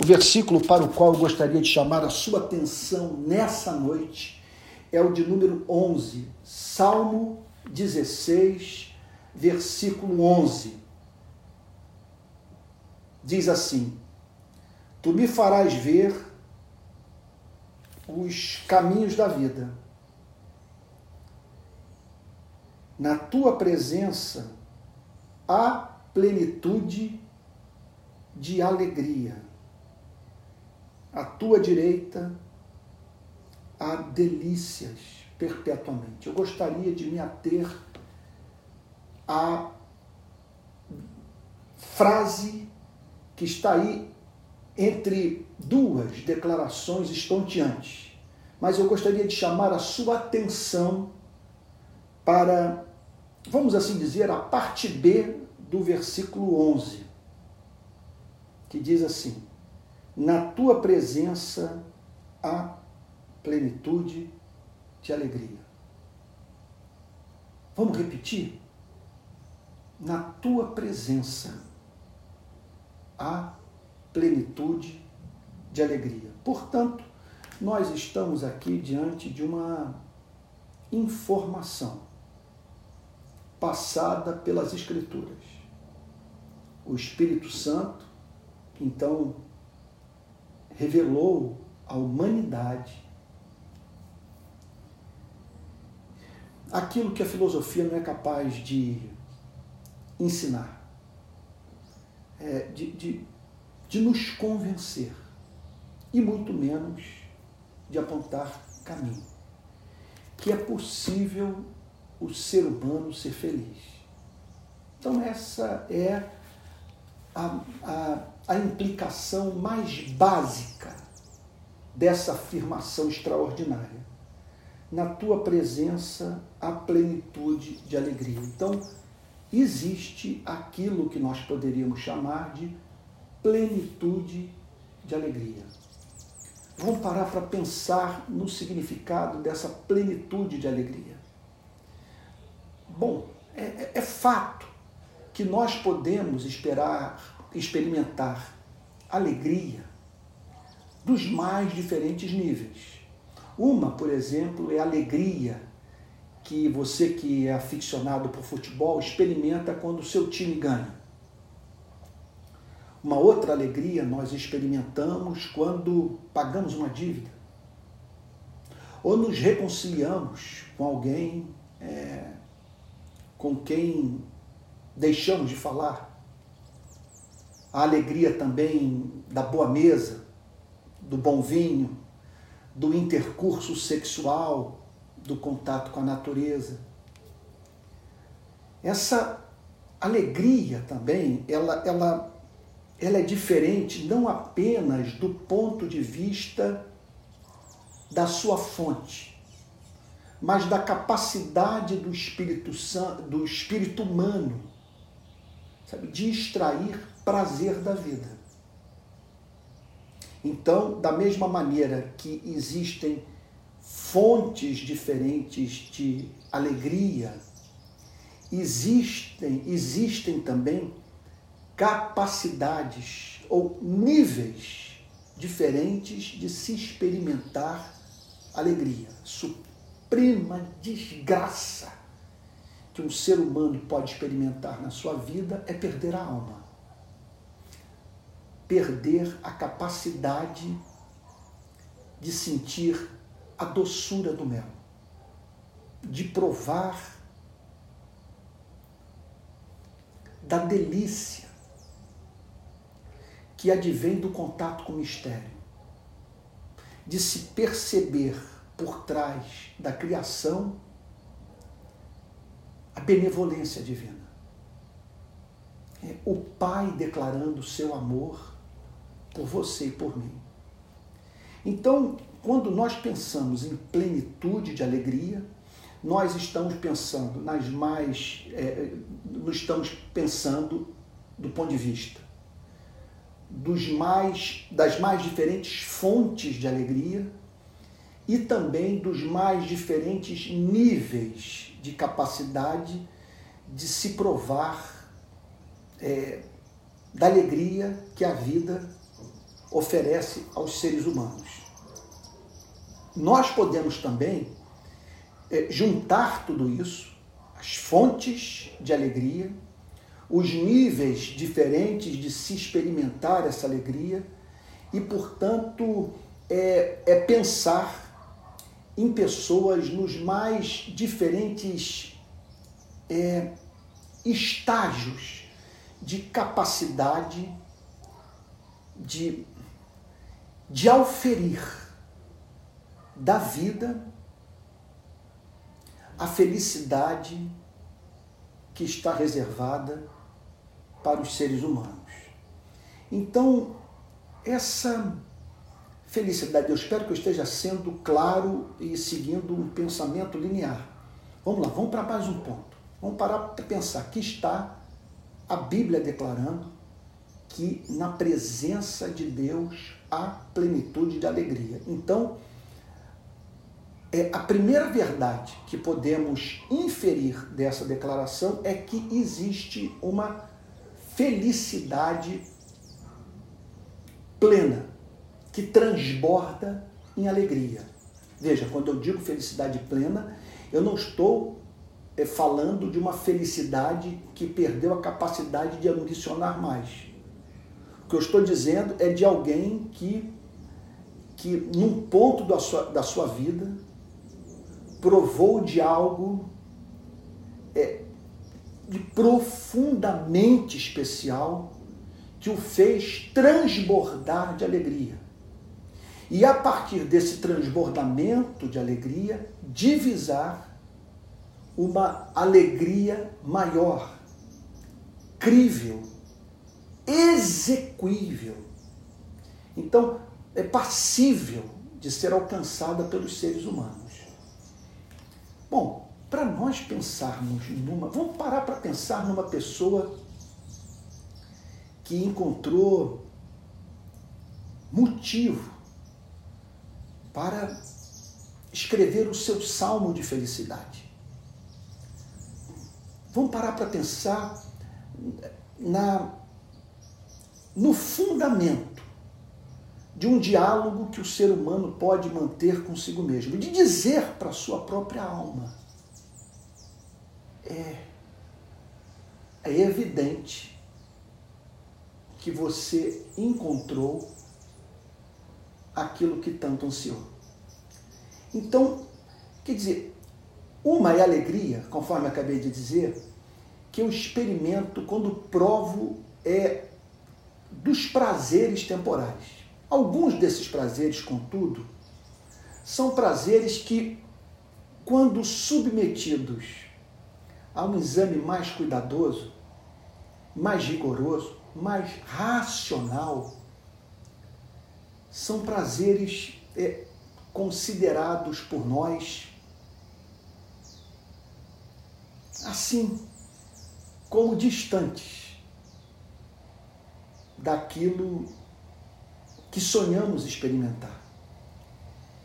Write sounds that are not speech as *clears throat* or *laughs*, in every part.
O versículo para o qual eu gostaria de chamar a sua atenção nessa noite é o de número 11, Salmo 16, versículo 11. Diz assim: Tu me farás ver os caminhos da vida. Na tua presença há plenitude de alegria. À tua direita há delícias perpetuamente. Eu gostaria de me ater à frase que está aí entre duas declarações estonteantes. Mas eu gostaria de chamar a sua atenção para, vamos assim dizer, a parte B do versículo 11, que diz assim: Na tua presença há plenitude de alegria. Vamos repetir? Na tua presença há plenitude de alegria. Portanto, nós estamos aqui diante de uma informação passada pelas Escrituras. O Espírito Santo, então, revelou à humanidade aquilo que a filosofia não é capaz de ensinar, é, de, de, de nos convencer e muito menos de apontar caminho. Que é possível o ser humano ser feliz. Então, essa é a, a, a implicação mais básica dessa afirmação extraordinária. Na tua presença há plenitude de alegria. Então, existe aquilo que nós poderíamos chamar de plenitude de alegria. Vamos parar para pensar no significado dessa plenitude de alegria. Bom, é, é, é fato que nós podemos esperar, experimentar alegria dos mais diferentes níveis. Uma, por exemplo, é a alegria que você que é aficionado por futebol experimenta quando o seu time ganha. Uma outra alegria nós experimentamos quando pagamos uma dívida ou nos reconciliamos com alguém é, com quem deixamos de falar. A alegria também da boa mesa, do bom vinho, do intercurso sexual, do contato com a natureza. Essa alegria também, ela, ela, ela é diferente não apenas do ponto de vista da sua fonte, mas da capacidade do Espírito do espírito humano, sabe, de extrair prazer da vida. Então, da mesma maneira que existem fontes diferentes de alegria, existem, existem também capacidades ou níveis diferentes de se experimentar alegria, suprema desgraça que um ser humano pode experimentar na sua vida é perder a alma. Perder a capacidade de sentir a doçura do mel, de provar da delícia que advém do contato com o mistério, de se perceber por trás da criação a benevolência divina. É o Pai declarando seu amor por você e por mim. Então, quando nós pensamos em plenitude de alegria, nós estamos pensando nas mais. É, estamos pensando do ponto de vista dos mais, das mais diferentes fontes de alegria e também dos mais diferentes níveis de capacidade de se provar é, da alegria que a vida oferece aos seres humanos. Nós podemos também é, juntar tudo isso, as fontes de alegria, os níveis diferentes de se experimentar essa alegria e, portanto, é, é pensar em pessoas nos mais diferentes é, estágios de capacidade de, de auferir da vida a felicidade que está reservada para os seres humanos. Então, essa felicidade, eu espero que eu esteja sendo claro e seguindo um pensamento linear. Vamos lá, vamos para mais um ponto. Vamos parar para pensar. Aqui está a Bíblia declarando que na presença de Deus há plenitude de alegria. Então, é, a primeira verdade que podemos inferir dessa declaração é que existe uma felicidade plena, que transborda em alegria. Veja, quando eu digo felicidade plena, eu não estou é, falando de uma felicidade que perdeu a capacidade de ambicionar mais. Que eu estou dizendo é de alguém que, que num ponto da sua, da sua vida, provou de algo é, de profundamente especial que o fez transbordar de alegria. E a partir desse transbordamento de alegria, divisar uma alegria maior, crível, execuível. Então, é passível de ser alcançada pelos seres humanos. Bom, para nós pensarmos numa. Vamos parar para pensar numa pessoa que encontrou motivo para escrever o seu salmo de felicidade. Vamos parar para pensar na, no fundamento de um diálogo que o ser humano pode manter consigo mesmo, de dizer para a sua própria alma: é, é evidente que você encontrou aquilo que tanto ansiou. Então, quer dizer, uma é alegria, conforme acabei de dizer, que eu experimento quando provo é dos prazeres temporais. Alguns desses prazeres, contudo, são prazeres que, quando submetidos a um exame mais cuidadoso, mais rigoroso, mais racional, são prazeres é, considerados por nós assim como distantes daquilo que sonhamos experimentar.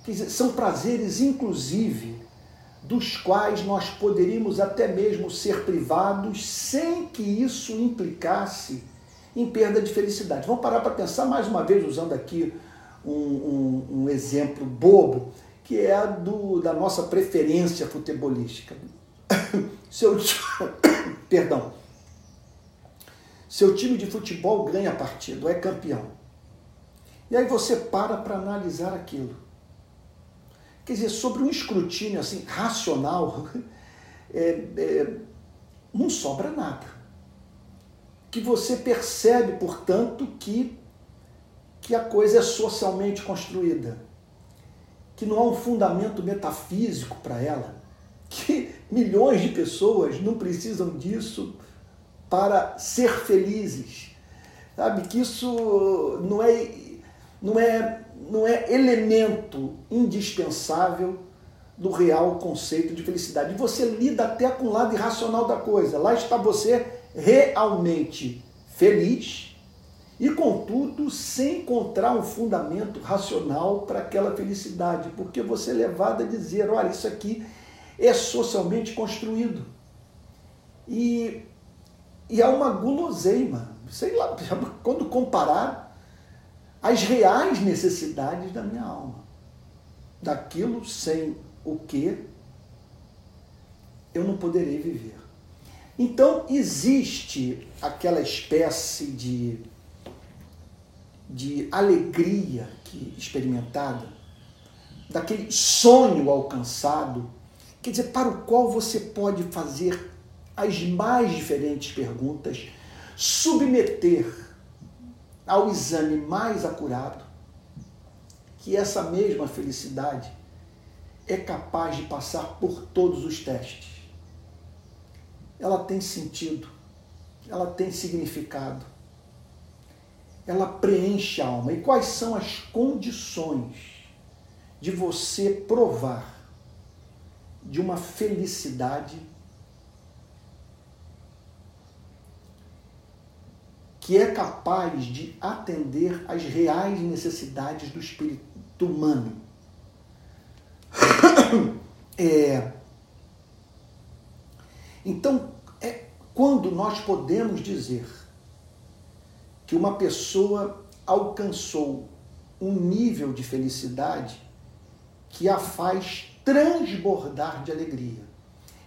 Quer dizer, são prazeres, inclusive, dos quais nós poderíamos até mesmo ser privados sem que isso implicasse em perda de felicidade. Vamos parar para pensar mais uma vez, usando aqui um, um, um exemplo bobo, que é do, da nossa preferência futebolística. *coughs* Seu, *coughs* perdão. Seu time de futebol ganha a partida, é campeão. E aí você para para analisar aquilo. Quer dizer, sobre um escrutínio assim racional, *laughs* é, é, não sobra nada. Que você percebe, portanto, que, que a coisa é socialmente construída, que não há um fundamento metafísico para ela, que milhões de pessoas não precisam disso para ser felizes. Sabe que isso não é, não é, não é elemento indispensável do real conceito de felicidade. E você lida até com o lado irracional da coisa. Lá está você realmente feliz e, contudo, sem encontrar um fundamento racional para aquela felicidade, porque você é levado a dizer: olha, isso aqui é socialmente construído. E, e há uma guloseima, sei lá, *laughs* quando comparar, as reais necessidades da minha alma, daquilo sem o que eu não poderei viver. Então, existe aquela espécie de, de alegria que experimentada, daquele sonho alcançado, quer dizer, para o qual você pode fazer as mais diferentes perguntas, submeter ao exame mais acurado, que essa mesma felicidade é capaz de passar por todos os testes ela tem sentido, ela tem significado, ela preenche a alma. E quais são as condições de você provar de uma felicidade que é capaz de atender às reais necessidades do espírito humano? *coughs* É, então, é quando nós podemos dizer que uma pessoa alcançou um nível de felicidade que a faz transbordar de alegria.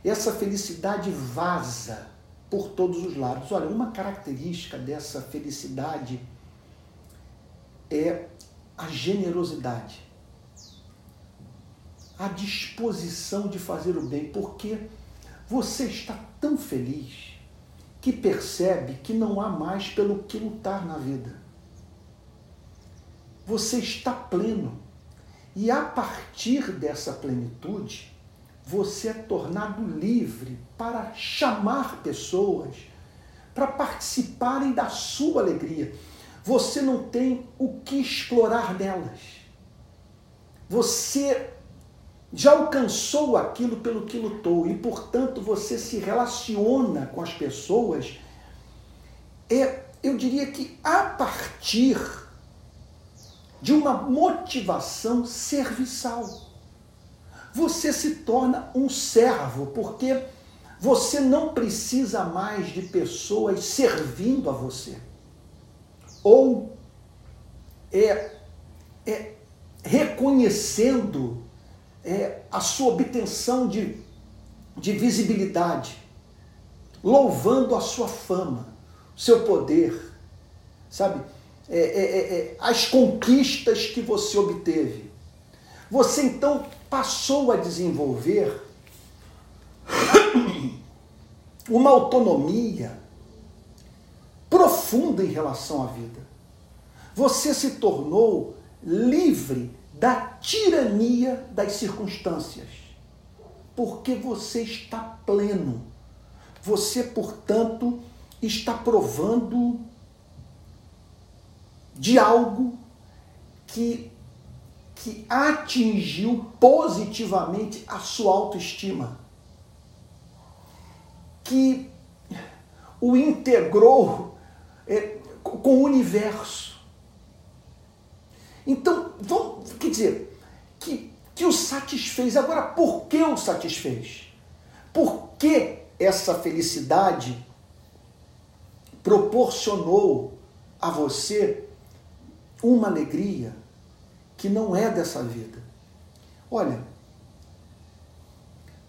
Essa felicidade vaza por todos os lados. Olha, uma característica dessa felicidade é a generosidade, a disposição de fazer o bem, porque você está tão feliz que percebe que não há mais pelo que lutar na vida. Você está pleno. E a partir dessa plenitude, você é tornado livre para chamar pessoas para participarem da sua alegria. Você não tem o que explorar delas. Você já alcançou aquilo pelo que lutou e, portanto, você se relaciona com as pessoas, é, eu diria que a partir de uma motivação serviçal. Você se torna um servo, porque você não precisa mais de pessoas servindo a você. Ou é, é reconhecendo é, a sua obtenção de, de visibilidade, louvando a sua fama, seu poder, sabe? É, é, é, é, as conquistas que você obteve. Você então passou a desenvolver *coughs* uma autonomia profunda em relação à vida. Você se tornou livre da tirania das circunstâncias, porque você está pleno. Você, portanto, está provando de algo que, que atingiu positivamente a sua autoestima, que o integrou é, com o universo então, vamos, quer dizer, que, que o satisfez. Agora, por que o satisfez? Por que essa felicidade proporcionou a você uma alegria que não é dessa vida? Olha,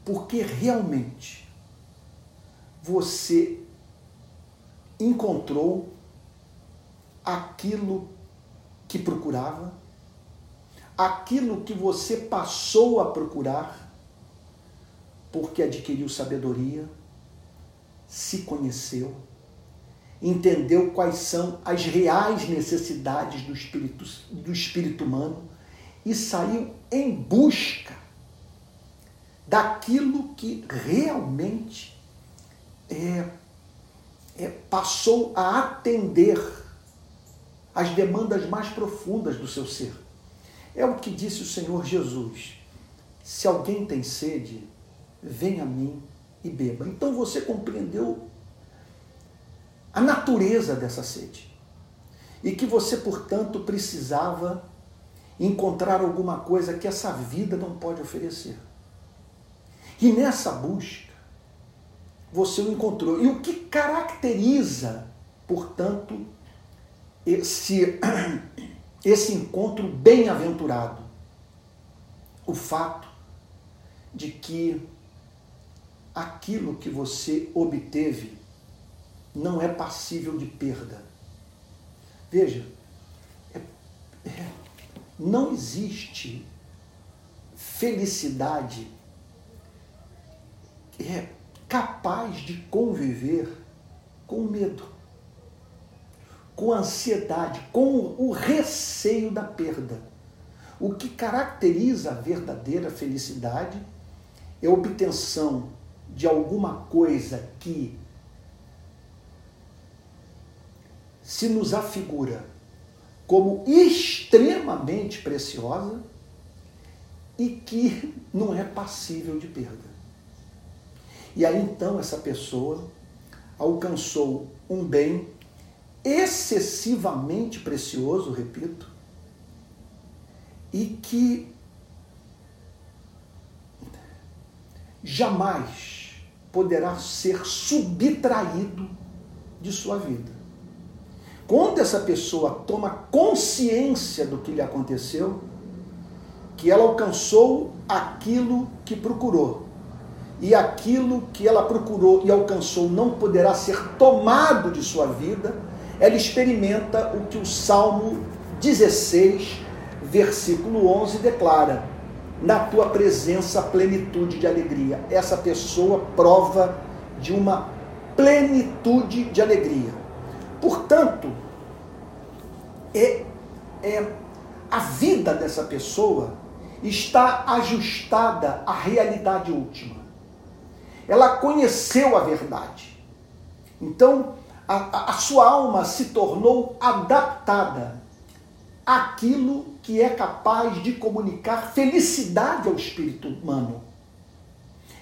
porque realmente você encontrou aquilo que procurava, aquilo que você passou a procurar, porque adquiriu sabedoria, se conheceu, entendeu quais são as reais necessidades do espírito, do espírito humano e saiu em busca daquilo que realmente é, é, passou a atender as demandas mais profundas do seu ser. É o que disse o Senhor Jesus: se alguém tem sede, venha a mim e beba. Então você compreendeu a natureza dessa sede. E que você, portanto, precisava encontrar alguma coisa que essa vida não pode oferecer. E nessa busca, você o encontrou. E o que caracteriza, portanto, esse, *clears throat* esse encontro bem-aventurado? O fato de que aquilo que você obteve não é passível de perda. Veja, é, é, não existe felicidade é capaz de conviver com medo, com ansiedade, com o receio da perda. O que caracteriza a verdadeira felicidade é a obtenção de alguma coisa que se nos afigura como extremamente preciosa e que não é passível de perda. E aí então essa pessoa alcançou um bem excessivamente precioso, repito, e que jamais poderá ser subtraído de sua vida. Quando essa pessoa toma consciência do que lhe aconteceu, que ela alcançou aquilo que procurou, e aquilo que ela procurou e alcançou não poderá ser tomado de sua vida, ela experimenta o que o Salmo 16, versículo 11 declara: Na tua presença, plenitude de alegria. Essa pessoa prova de uma plenitude de alegria. Portanto, é, é a vida dessa pessoa está ajustada à realidade última ela conheceu a verdade. Então, a, a sua alma se tornou adaptada àquilo que é capaz de comunicar felicidade ao espírito humano.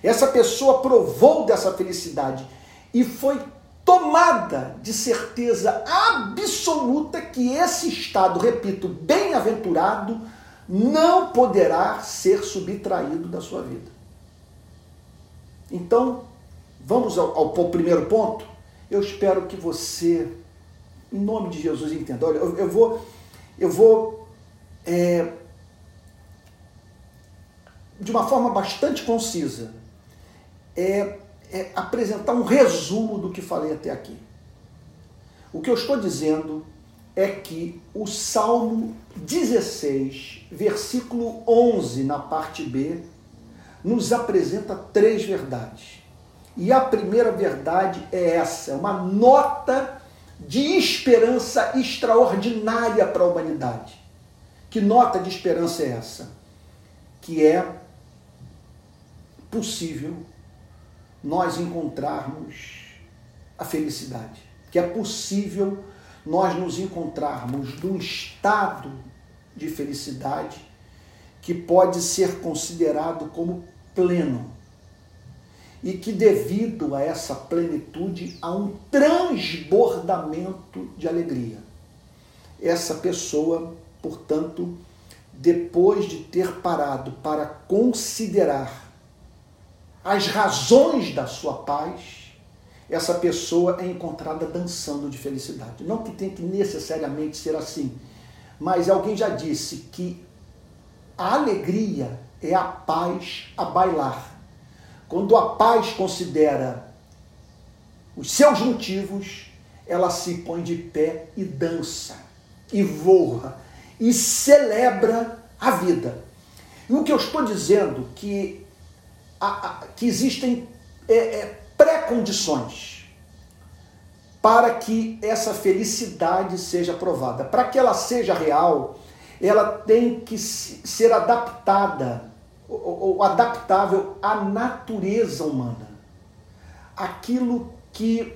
Essa pessoa provou dessa felicidade e foi tomada de certeza absoluta que esse estado, repito, bem-aventurado, não poderá ser subtraído da sua vida. Então, vamos ao, ao, primeiro ponto? Eu espero que você, em nome de Jesus, entenda. Olha, eu, eu vou, eu vou é, de uma forma bastante concisa, é, é apresentar um resumo do que falei até aqui. O que eu estou dizendo é que o Salmo 16, versículo 11, na parte B, nos apresenta três verdades. E a primeira verdade é essa, é uma nota de esperança extraordinária para a humanidade. Que nota de esperança é essa? Que é possível nós encontrarmos a felicidade. Que é possível nós nos encontrarmos num estado de felicidade que pode ser considerado como pleno e que, devido a essa plenitude, há um transbordamento de alegria. Essa pessoa, portanto, depois de ter parado para considerar as razões da sua paz, essa pessoa é encontrada dançando de felicidade. Não que tenha que necessariamente ser assim, mas alguém já disse que a alegria é a paz a bailar. Quando a paz considera os seus motivos, ela se põe de pé e dança, e voa, e celebra a vida. E o que eu estou dizendo que, a, a, que existem é, é, pré-condições para que essa felicidade seja provada. Para que ela seja real, ela tem que ser adaptada ou, adaptável à natureza humana. Aquilo que,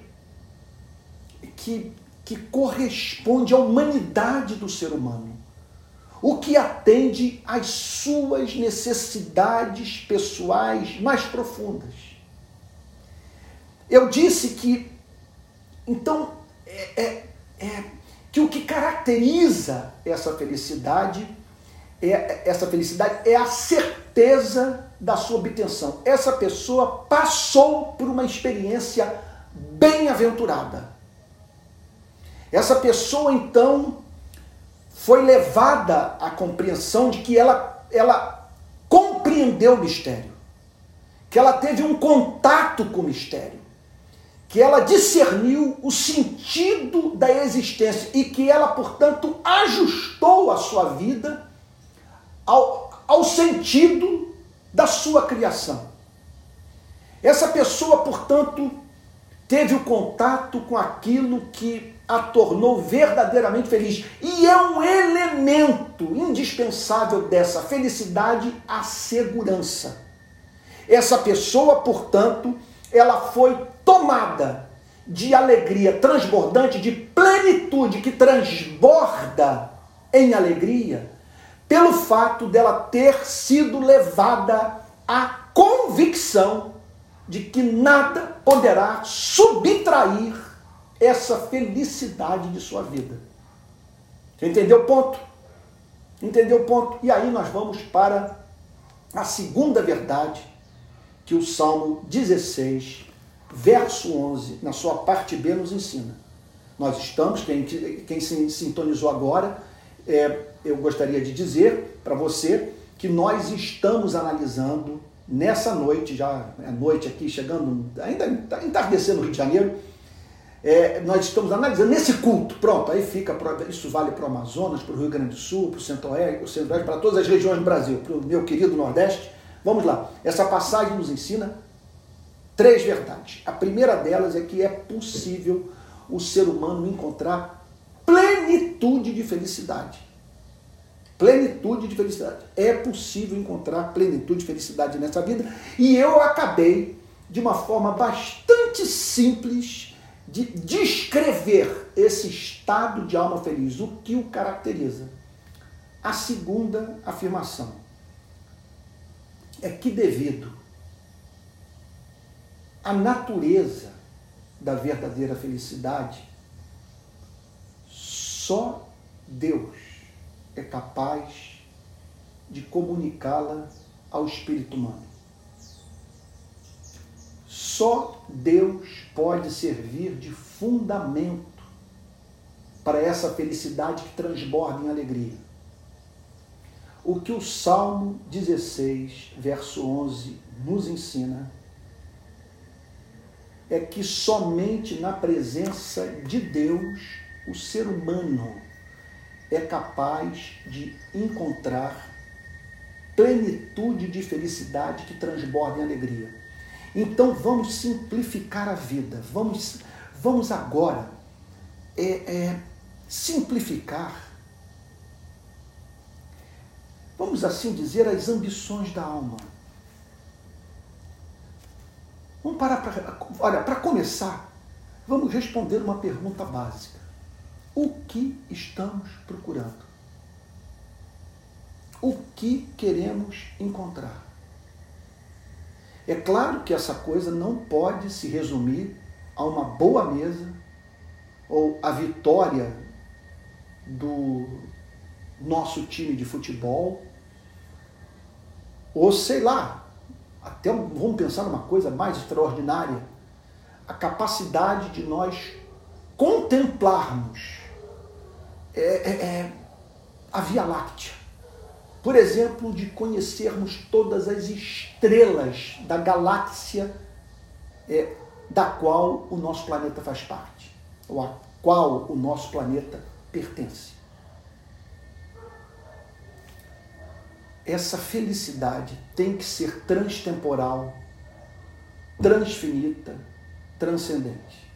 que, que corresponde à humanidade do ser humano. O que atende às suas necessidades pessoais mais profundas. Eu disse que, então, é, é, é que o que caracteriza essa felicidade é essa felicidade é a certeza da sua obtenção. Essa pessoa passou por uma experiência bem-aventurada. Essa pessoa então foi levada à compreensão de que ela, ela compreendeu o mistério, que ela teve um contato com o mistério, que ela discerniu o sentido da existência e que ela, portanto, ajustou a sua vida ao, ao sentido da sua criação. Essa pessoa, portanto, teve o contato com aquilo que a tornou verdadeiramente feliz. E é um elemento indispensável dessa felicidade a segurança. Essa pessoa, portanto, ela foi tomada de alegria transbordante, de plenitude que transborda em alegria, pelo fato dela ter sido levada à convicção de que nada poderá subtrair essa felicidade de sua vida. Entendeu o ponto? Entendeu o ponto? E aí nós vamos para a segunda verdade que o Salmo 16, verso 11, na sua parte B, nos ensina. Nós estamos, quem, quem se sintonizou agora, é, eu gostaria de dizer para você que nós estamos analisando nessa noite, já é noite aqui, chegando, ainda entardecer no Rio de Janeiro, é, nós estamos analisando nesse culto, pronto, aí fica, isso vale para o Amazonas, para o Rio Grande do Sul, para o Centro-Oeste, Centro para todas as regiões do Brasil, para o meu querido Nordeste. Vamos lá, essa passagem nos ensina três verdades. A primeira delas é que é possível o ser humano encontrar plenitude de felicidade. Plenitude de felicidade. É possível encontrar plenitude de felicidade nessa vida. E eu acabei, de uma forma bastante simples, de descrever esse estado de alma feliz, o que o caracteriza. A segunda afirmação é que, devido à natureza da verdadeira felicidade, só Deus é capaz de comunicá-la ao espírito humano. Só Deus pode servir de fundamento para essa felicidade que transborda em alegria. O que o Salmo 16, verso 11, nos ensina é que somente na presença de Deus o ser humano é capaz de encontrar plenitude de felicidade que transborda em alegria. Então vamos simplificar a vida, vamos, vamos agora é, é, simplificar, vamos assim dizer, as ambições da alma. Vamos parar para. Olha, para começar, vamos responder uma pergunta básica o que estamos procurando, o que queremos encontrar. É claro que essa coisa não pode se resumir a uma boa mesa ou a vitória do nosso time de futebol, ou sei lá, até vamos pensar numa coisa mais extraordinária, a capacidade de nós contemplarmos é, é, é, a Via Láctea. Por exemplo, de conhecermos todas as estrelas da galáxia é, da qual o nosso planeta faz parte, ou a qual o nosso planeta pertence. Essa felicidade tem que ser transtemporal, transfinita, transcendente.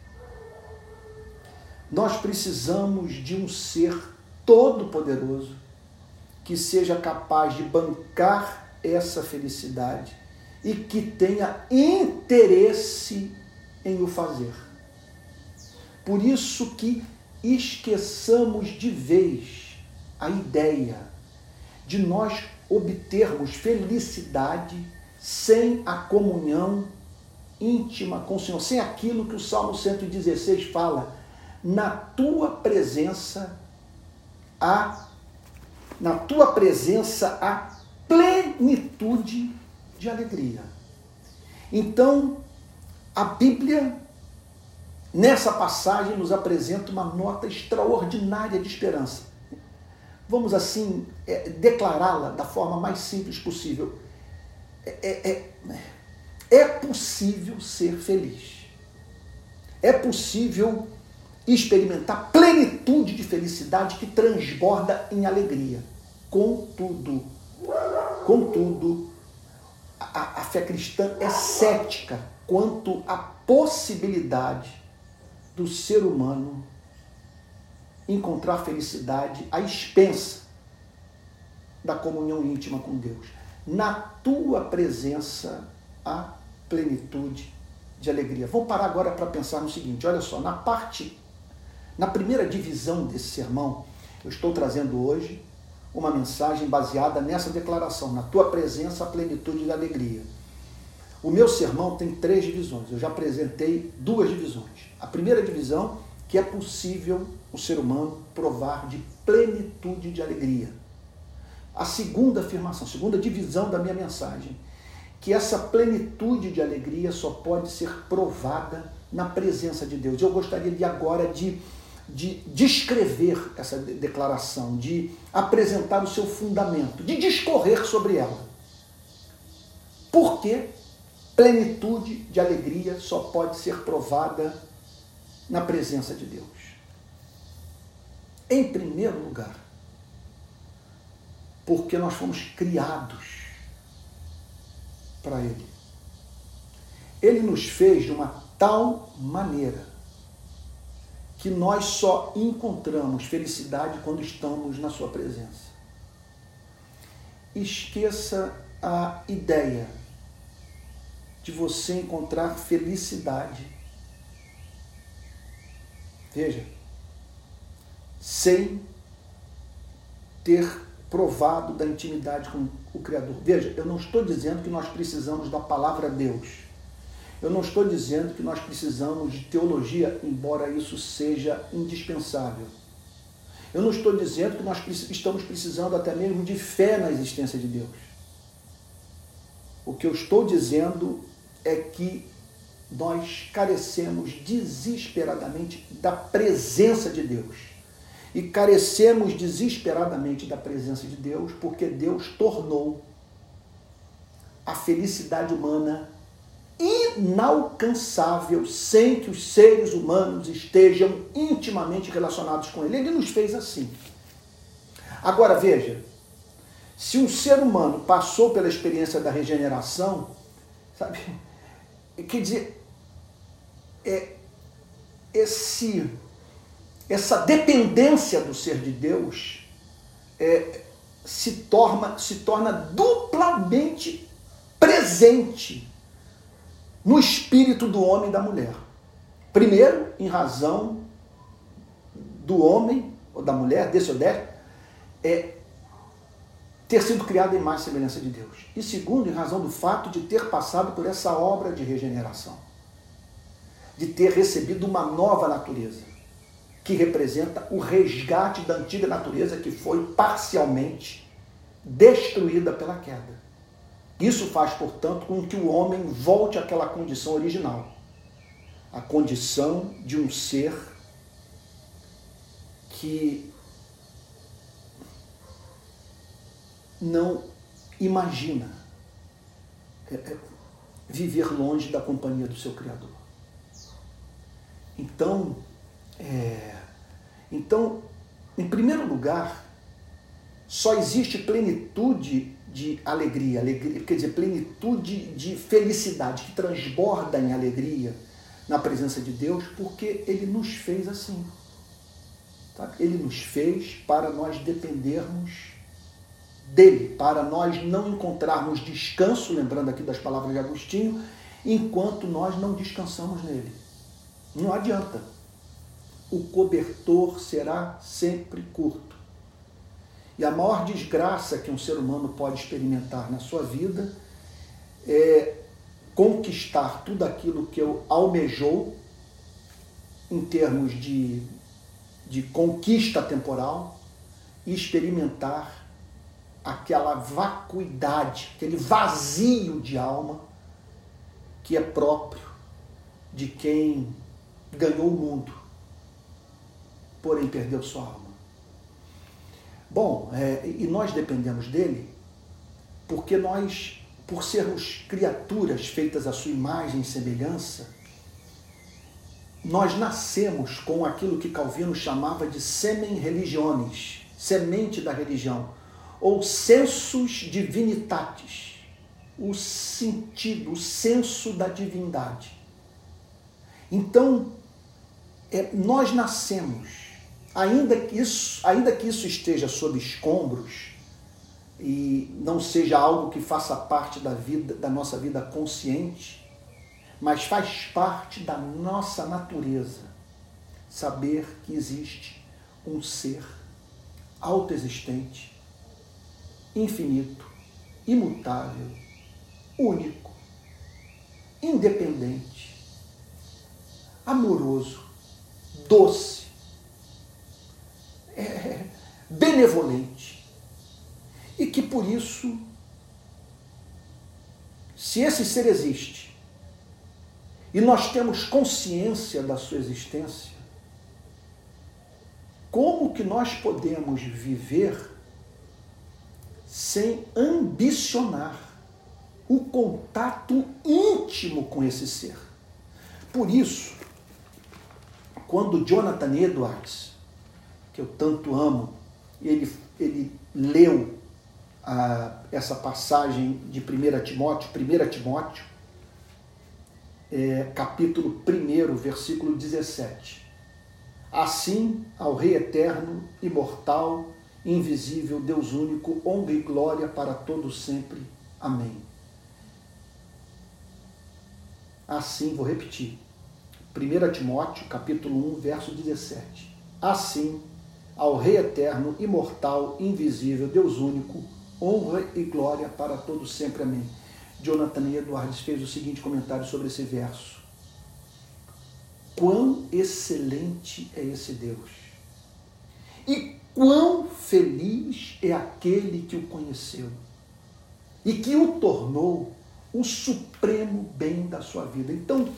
Nós precisamos de um ser todo-poderoso que seja capaz de bancar essa felicidade e que tenha interesse em o fazer. Por isso que esqueçamos de vez a ideia de nós obtermos felicidade sem a comunhão íntima com o Senhor, sem aquilo que o Salmo 116 fala, na tua presença há na tua presença há plenitude de alegria. Então, a Bíblia nessa passagem nos apresenta uma nota extraordinária de esperança. vamos assim, é, declará-la da forma mais simples possível. É, é, é, é possível ser feliz. É possível experimentar plenitude de felicidade que transborda em alegria. Contudo, contudo, a, a fé cristã é cética quanto à possibilidade do ser humano encontrar felicidade à expensa da comunhão íntima com Deus. Na tua presença há plenitude de alegria. Vamos parar agora para pensar no seguinte: olha só, na parte, na primeira divisão desse sermão, eu estou trazendo hoje uma mensagem baseada nessa declaração: na tua presença há plenitude de alegria. O meu sermão tem três divisões. Eu já apresentei duas divisões. A primeira divisão, que é possível o ser humano provar de plenitude de alegria. A segunda afirmação, a segunda divisão da minha mensagem, que essa plenitude de alegria só pode ser provada na presença de Deus. Eu gostaria de agora de, de descrever essa declaração, de apresentar o seu fundamento, de discorrer sobre ela. Por que plenitude de alegria só pode ser provada na presença de Deus? Em primeiro lugar, porque nós fomos criados para Ele. Ele nos fez de uma tal maneira que nós só encontramos felicidade quando estamos na Sua presença. Esqueça a ideia de você encontrar felicidade. Veja, sem ter provado da intimidade com o Criador. Veja, eu não estou dizendo que nós precisamos da palavra Deus. Eu não estou dizendo que nós precisamos de teologia, embora isso seja indispensável. Eu não estou dizendo que nós estamos precisando até mesmo de fé na existência de Deus. O que eu estou dizendo é que nós carecemos desesperadamente da presença de Deus e carecemos desesperadamente da presença de Deus, porque Deus tornou a felicidade humana inalcançável sem que os seres humanos estejam intimamente relacionados com Ele. Ele nos fez assim. Agora veja, se um ser humano passou pela experiência da regeneração, sabe, quer dizer, é, esse essa dependência do ser de Deus é, se, torna, se torna duplamente presente no espírito do homem e da mulher. Primeiro, em razão do homem ou da mulher, desse ou dessa, é ter sido criado em mais semelhança de Deus. E segundo, em razão do fato de ter passado por essa obra de regeneração, de ter recebido uma nova natureza que representa o resgate da antiga natureza que foi parcialmente destruída pela queda. Isso faz, portanto, com que o homem volte àquela condição original, a condição de um ser que não imagina é, é, viver longe da companhia do seu Criador. Então, é, então, em primeiro lugar, só existe plenitude de alegria, alegria, quer dizer, plenitude de felicidade que transborda em alegria na presença de Deus, porque Ele nos fez assim. Sabe? Ele nos fez para nós dependermos dele, para nós não encontrarmos descanso, lembrando aqui das palavras de Agostinho, enquanto nós não descansamos nele. Não adianta o cobertor será sempre curto. E a maior desgraça que um ser humano pode experimentar na sua vida é conquistar tudo aquilo que eu almejou em termos de, de conquista temporal e experimentar aquela vacuidade, aquele vazio de alma que é próprio de quem ganhou o mundo porém perdeu sua alma. Bom, é, e nós dependemos dele porque nós, por sermos criaturas feitas à sua imagem e semelhança, nós nascemos com aquilo que Calvino chamava de semen religiones, semente da religião, ou sensus divinitatis, o sentido, o senso da divindade. Então, é, nós nascemos, ainda que, isso, ainda que isso esteja sob escombros e não seja algo que faça parte da vida, da nossa vida consciente, mas faz parte da nossa natureza saber que existe um ser autoexistente, infinito, imutável, único, independente, amoroso, doce, é, benevolente. E que por isso, se esse ser existe, e nós temos consciência da sua existência, como que nós podemos viver sem ambicionar o contato íntimo com esse ser? Por isso, quando Jonathan Edwards, que eu tanto amo, ele, ele leu a, essa passagem de 1 Timóteo, 1 Timóteo, é, capítulo 1, versículo 17. Assim, ao Rei eterno, imortal, invisível, Deus único, honra e glória para todos sempre. Amém. Assim, vou repetir. 1 Timóteo, capítulo 1, verso 17. Assim, ao Rei eterno, imortal, invisível, Deus único, honra e glória para todos sempre. Amém. Jonathan Edwards fez o seguinte comentário sobre esse verso: Quão excelente é esse Deus! E quão feliz é aquele que o conheceu e que o tornou o supremo bem da sua vida. Então,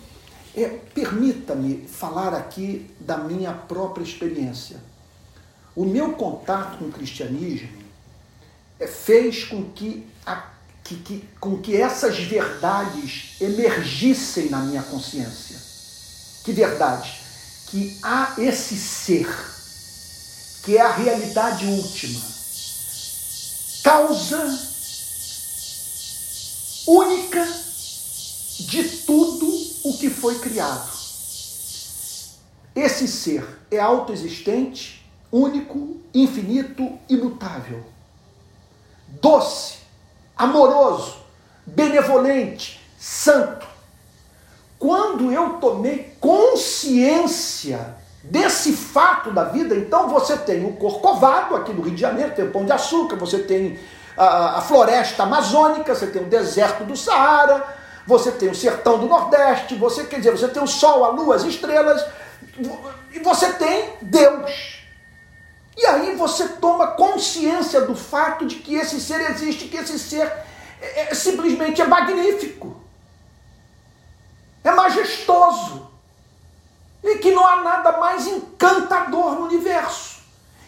é, permita-me falar aqui da minha própria experiência. O meu contato com o cristianismo é, fez com que, a, que, que, com que essas verdades emergissem na minha consciência. Que verdade? Que há esse ser, que é a realidade última, causa única de tudo o que foi criado. Esse ser é autoexistente, único, infinito, imutável. Doce, amoroso, benevolente, santo. Quando eu tomei consciência desse fato da vida, então você tem o Corcovado aqui no Rio de Janeiro, tem o Pão de Açúcar, você tem a, a floresta amazônica, você tem o deserto do Saara, você tem o sertão do Nordeste, você quer dizer, você tem o sol, a lua, as estrelas, e você tem Deus. E aí você toma consciência do fato de que esse ser existe, que esse ser é, é, simplesmente é magnífico, é majestoso, e que não há nada mais encantador no universo.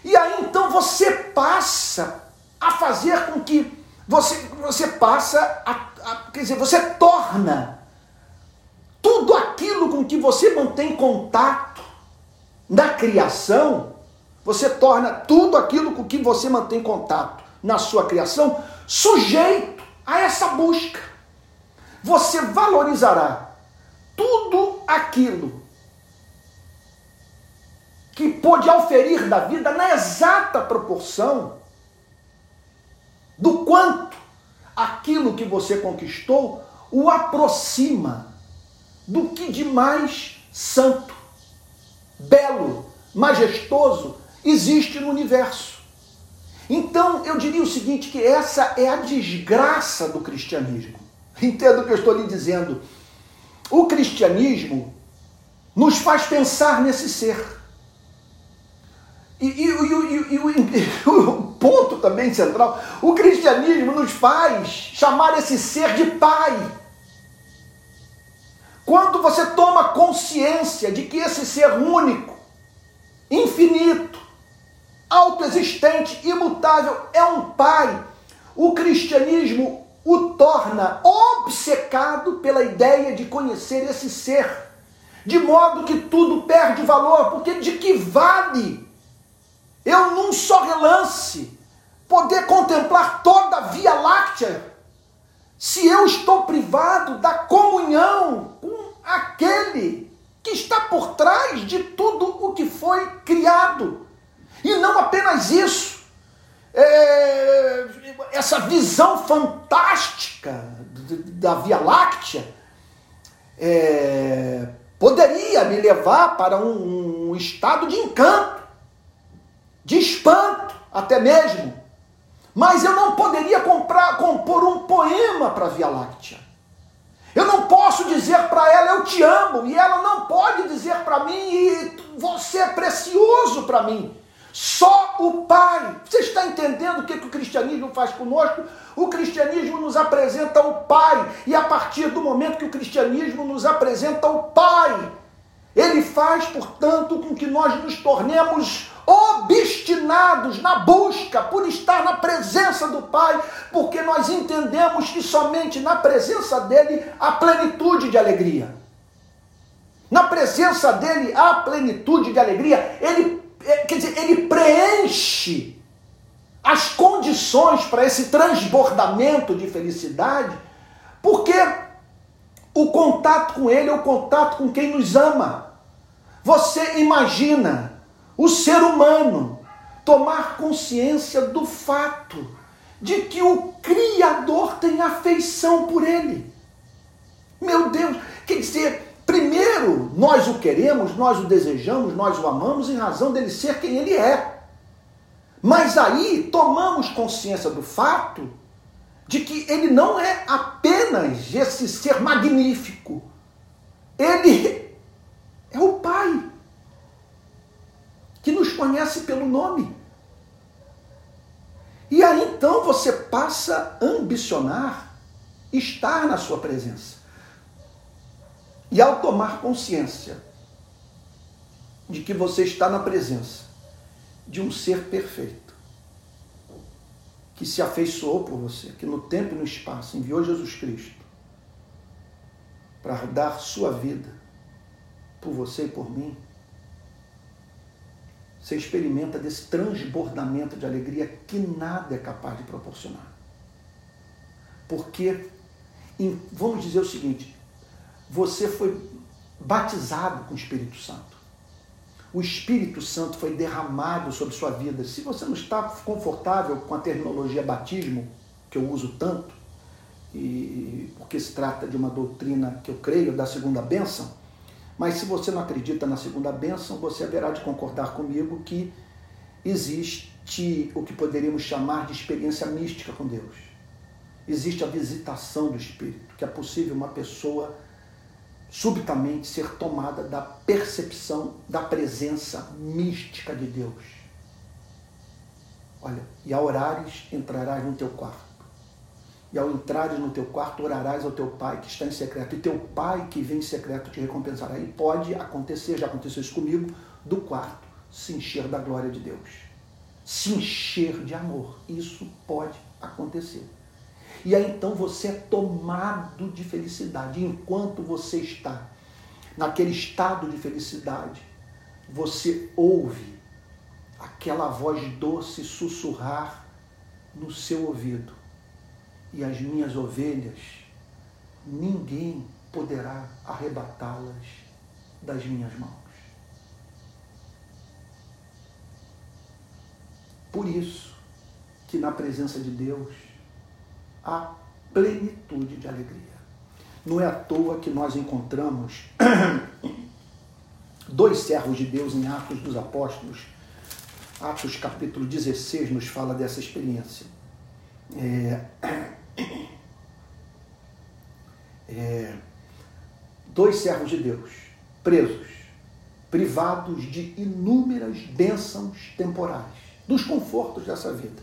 E aí então você passa a fazer com que você, você passa a, a, quer dizer, você torna tudo aquilo com que você mantém contato na criação, você torna tudo aquilo com que você mantém contato na sua criação sujeito a essa busca. Você valorizará tudo aquilo que pôde auferir da vida na exata proporção do quanto aquilo que você conquistou o aproxima do que de mais santo, belo, majestoso existe no universo. Então eu diria o seguinte: que essa é a desgraça do cristianismo. *laughs* Entenda o que eu estou lhe dizendo. O cristianismo nos faz pensar nesse ser. E, e, e, *laughs* e, o ponto também central, o cristianismo nos faz chamar esse ser de pai. Quando você toma consciência de que esse ser único, infinito, autoexistente, imutável, é um pai. O cristianismo o torna obcecado pela ideia de conhecer esse ser, de modo que tudo perde valor, porque de que vale eu, num só relance, poder contemplar toda a Via Láctea, se eu estou privado da comunhão com aquele que está por trás de tudo o que foi criado. E não apenas isso, é, essa visão fantástica da Via Láctea é, poderia me levar para um, um estado de encanto, de espanto até mesmo. Mas eu não poderia comprar, compor um poema para a Via Láctea. Eu não posso dizer para ela eu te amo e ela não pode dizer para mim você é precioso para mim. Só o Pai. Você está entendendo o que, que o cristianismo faz conosco? O cristianismo nos apresenta o Pai. E a partir do momento que o cristianismo nos apresenta o Pai, ele faz, portanto, com que nós nos tornemos obstinados na busca por estar na presença do Pai, porque nós entendemos que somente na presença dele há plenitude de alegria. Na presença dele há plenitude de alegria. Ele quer dizer, ele preenche as condições para esse transbordamento de felicidade, porque o contato com ele é o contato com quem nos ama. Você imagina o ser humano tomar consciência do fato de que o Criador tem afeição por ele. Meu Deus, quer dizer, Primeiro, nós o queremos, nós o desejamos, nós o amamos em razão dele ser quem ele é. Mas aí tomamos consciência do fato de que ele não é apenas esse ser magnífico. Ele é o Pai que nos conhece pelo nome. E aí então você passa a ambicionar estar na sua presença. E ao tomar consciência de que você está na presença de um ser perfeito, que se afeiçoou por você, que no tempo e no espaço enviou Jesus Cristo para dar sua vida por você e por mim, você experimenta desse transbordamento de alegria que nada é capaz de proporcionar. Porque, vamos dizer o seguinte, você foi batizado com o Espírito Santo. O Espírito Santo foi derramado sobre sua vida. Se você não está confortável com a terminologia batismo, que eu uso tanto, e porque se trata de uma doutrina que eu creio da segunda bênção, mas se você não acredita na segunda bênção, você haverá de concordar comigo que existe o que poderíamos chamar de experiência mística com Deus. Existe a visitação do Espírito, que é possível uma pessoa subitamente ser tomada da percepção da presença mística de Deus. Olha, e ao orares entrarás no teu quarto. E ao entrares no teu quarto, orarás ao teu pai que está em secreto. E teu pai que vem em secreto te recompensará. E pode acontecer, já aconteceu isso comigo, do quarto se encher da glória de Deus. Se encher de amor. Isso pode acontecer. E aí então você é tomado de felicidade. Enquanto você está naquele estado de felicidade, você ouve aquela voz doce sussurrar no seu ouvido. E as minhas ovelhas, ninguém poderá arrebatá-las das minhas mãos. Por isso que na presença de Deus a plenitude de alegria. Não é à toa que nós encontramos *clears throat* dois servos de Deus em Atos dos Apóstolos. Atos capítulo 16 nos fala dessa experiência. É, *clears throat* é, dois servos de Deus presos, privados de inúmeras bênçãos temporais, dos confortos dessa vida.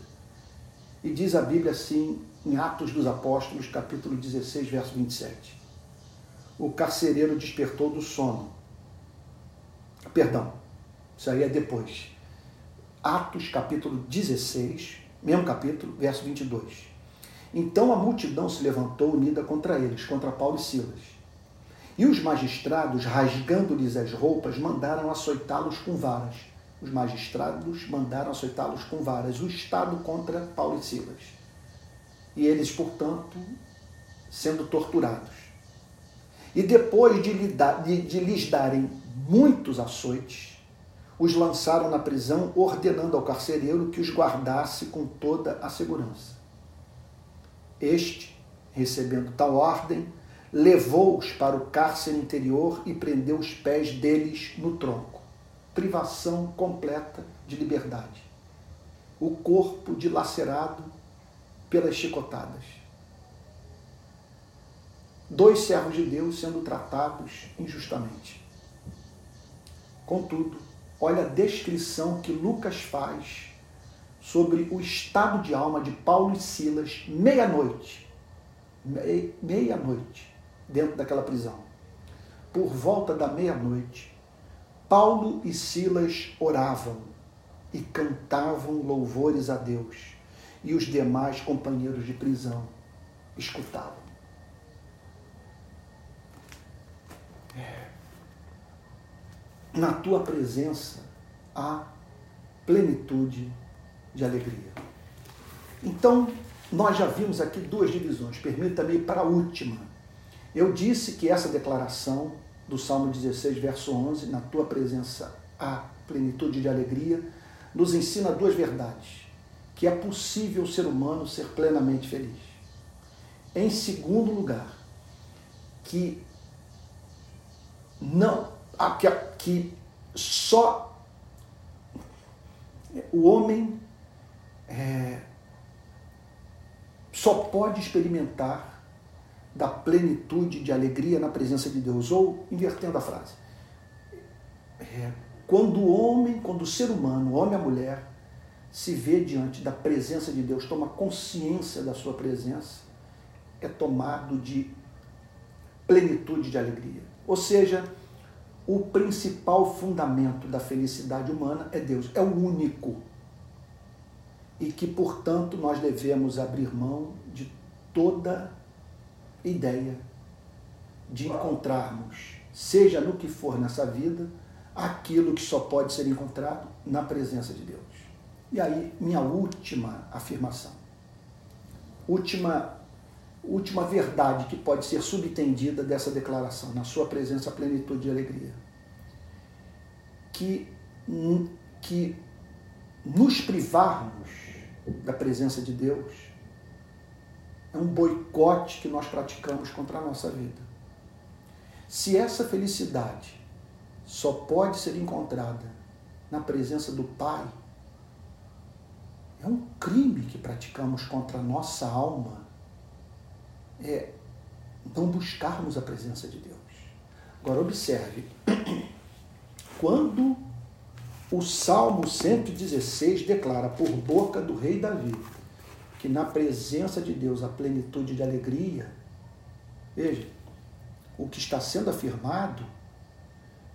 E diz a Bíblia assim, em Atos dos Apóstolos, capítulo 16, verso 27. O carcereiro despertou do sono. Perdão, isso aí é depois. Atos capítulo 16, mesmo capítulo, verso 22. Então a multidão se levantou unida contra eles, contra Paulo e Silas. E os magistrados, rasgando-lhes as roupas, mandaram açoitá-los com varas. Os magistrados mandaram açoitá-los com varas, o Estado contra Paulo e Silas. E eles, portanto, sendo torturados. E depois de, lhes darem muitos açoites, os lançaram na prisão, ordenando ao carcereiro que os guardasse com toda a segurança. Este, recebendo tal ordem, levou-os para o cárcere interior e prendeu os pés deles no tronco. Privação completa de liberdade. O corpo dilacerado pelas chicotadas. Dois servos de Deus sendo tratados injustamente. Contudo, olha a descrição que Lucas faz sobre o estado de alma de Paulo e Silas meia-noite. Meia-noite, dentro daquela prisão. Por volta da meia-noite, Paulo e Silas oravam e cantavam louvores a Deus, e os demais companheiros de prisão escutavam. Na tua presença há plenitude de alegria. Então, nós já vimos aqui duas divisões. Permita-me ir para a última. Eu disse que essa declaração do Salmo 16, verso 11, na tua presença há plenitude de alegria, nos ensina duas verdades: que é possível o ser humano ser plenamente feliz. Em segundo lugar, que não que, que só o homem é, só pode experimentar da plenitude de alegria na presença de Deus. Ou, invertendo a frase, é, quando o homem, quando o ser humano, homem e a mulher, se vê diante da presença de Deus, toma consciência da sua presença, é tomado de plenitude de alegria. Ou seja, o principal fundamento da felicidade humana é Deus, é o único e que, portanto, nós devemos abrir mão de toda ideia de encontrarmos, seja no que for nessa vida, aquilo que só pode ser encontrado na presença de Deus. E aí, minha última afirmação, última, última verdade que pode ser subentendida dessa declaração, na sua presença, plenitude de alegria. Que, que nos privarmos da presença de Deus é um boicote que nós praticamos contra a nossa vida. Se essa felicidade só pode ser encontrada na presença do Pai, é um crime que praticamos contra a nossa alma é não buscarmos a presença de Deus. Agora observe, *coughs* quando o Salmo 116 declara por boca do rei Davi que na presença de Deus a plenitude de alegria. Veja, o que está sendo afirmado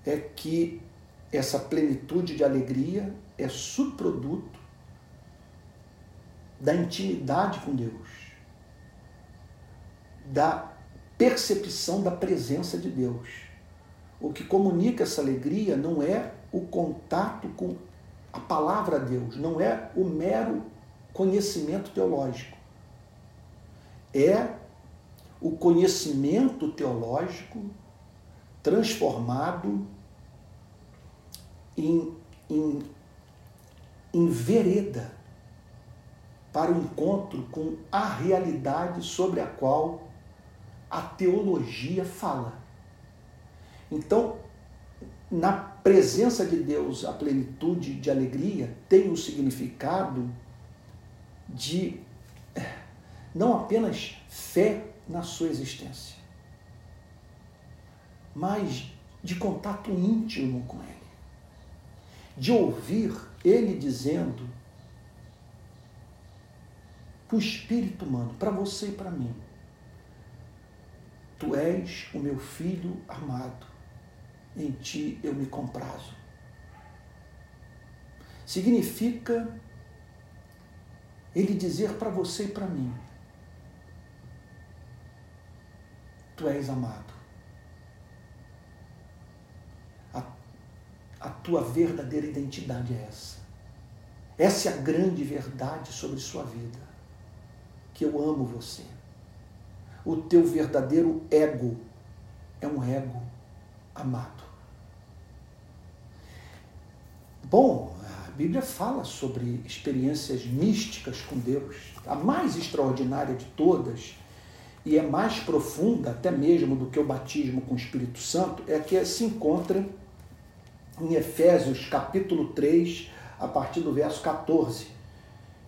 é que essa plenitude de alegria é subproduto da intimidade com Deus, da percepção da presença de Deus. O que comunica essa alegria não é o contato com a palavra Deus, não é o mero conhecimento teológico. É o conhecimento teológico transformado em, em, em vereda para o encontro com a realidade sobre a qual a teologia fala. Então, na presença de Deus, a plenitude de alegria tem o significado de eh, não apenas fé na sua existência, mas de contato íntimo com Ele. De ouvir Ele dizendo para o espírito humano, para você e para mim: Tu és o meu filho amado em ti eu me comprazo. significa ele dizer para você e para mim: Tu és amado. A, a tua verdadeira identidade é essa. Essa é a grande verdade sobre sua vida. Que eu amo você. O teu verdadeiro ego é um ego amado. Bom, a Bíblia fala sobre experiências místicas com Deus. A mais extraordinária de todas e é mais profunda até mesmo do que o batismo com o Espírito Santo é que se encontra em Efésios capítulo 3, a partir do verso 14,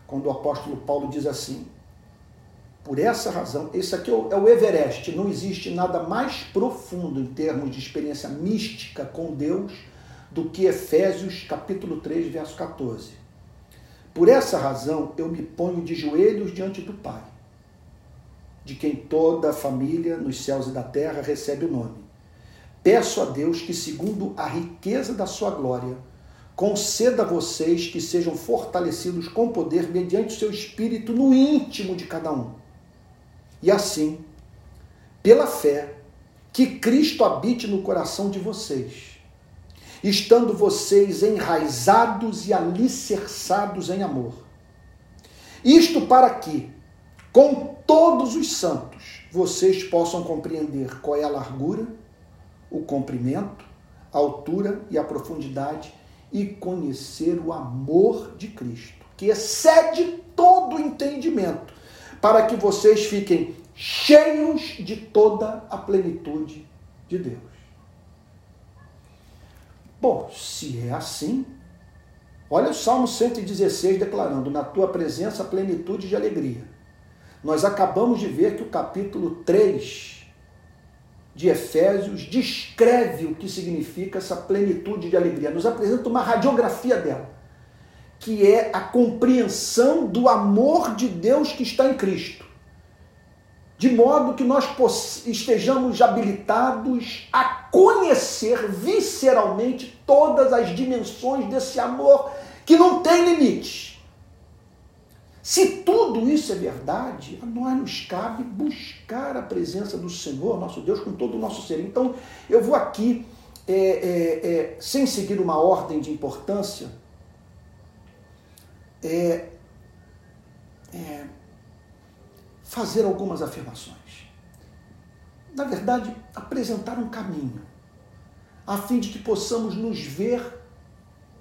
quando o apóstolo Paulo diz assim: Por essa razão, esse aqui é o, é o Everest, não existe nada mais profundo em termos de experiência mística com Deus do que Efésios capítulo 3, verso 14. Por essa razão eu me ponho de joelhos diante do Pai, de quem toda a família nos céus e da terra recebe o nome. Peço a Deus que, segundo a riqueza da sua glória, conceda a vocês que sejam fortalecidos com poder mediante o seu espírito no íntimo de cada um. E assim, pela fé, que Cristo habite no coração de vocês, estando vocês enraizados e alicerçados em amor. Isto para que, com todos os santos, vocês possam compreender qual é a largura, o comprimento, a altura e a profundidade e conhecer o amor de Cristo, que excede todo entendimento, para que vocês fiquem cheios de toda a plenitude de Deus. Bom, se é assim, olha o Salmo 116 declarando: Na tua presença plenitude de alegria. Nós acabamos de ver que o capítulo 3 de Efésios descreve o que significa essa plenitude de alegria, nos apresenta uma radiografia dela, que é a compreensão do amor de Deus que está em Cristo, de modo que nós estejamos habilitados a conhecer visceralmente todas as dimensões desse amor que não tem limites se tudo isso é verdade, a nós nos cabe buscar a presença do Senhor, nosso Deus, com todo o nosso ser. Então, eu vou aqui, é, é, é, sem seguir uma ordem de importância, é, é, fazer algumas afirmações. Na verdade, apresentar um caminho, a fim de que possamos nos ver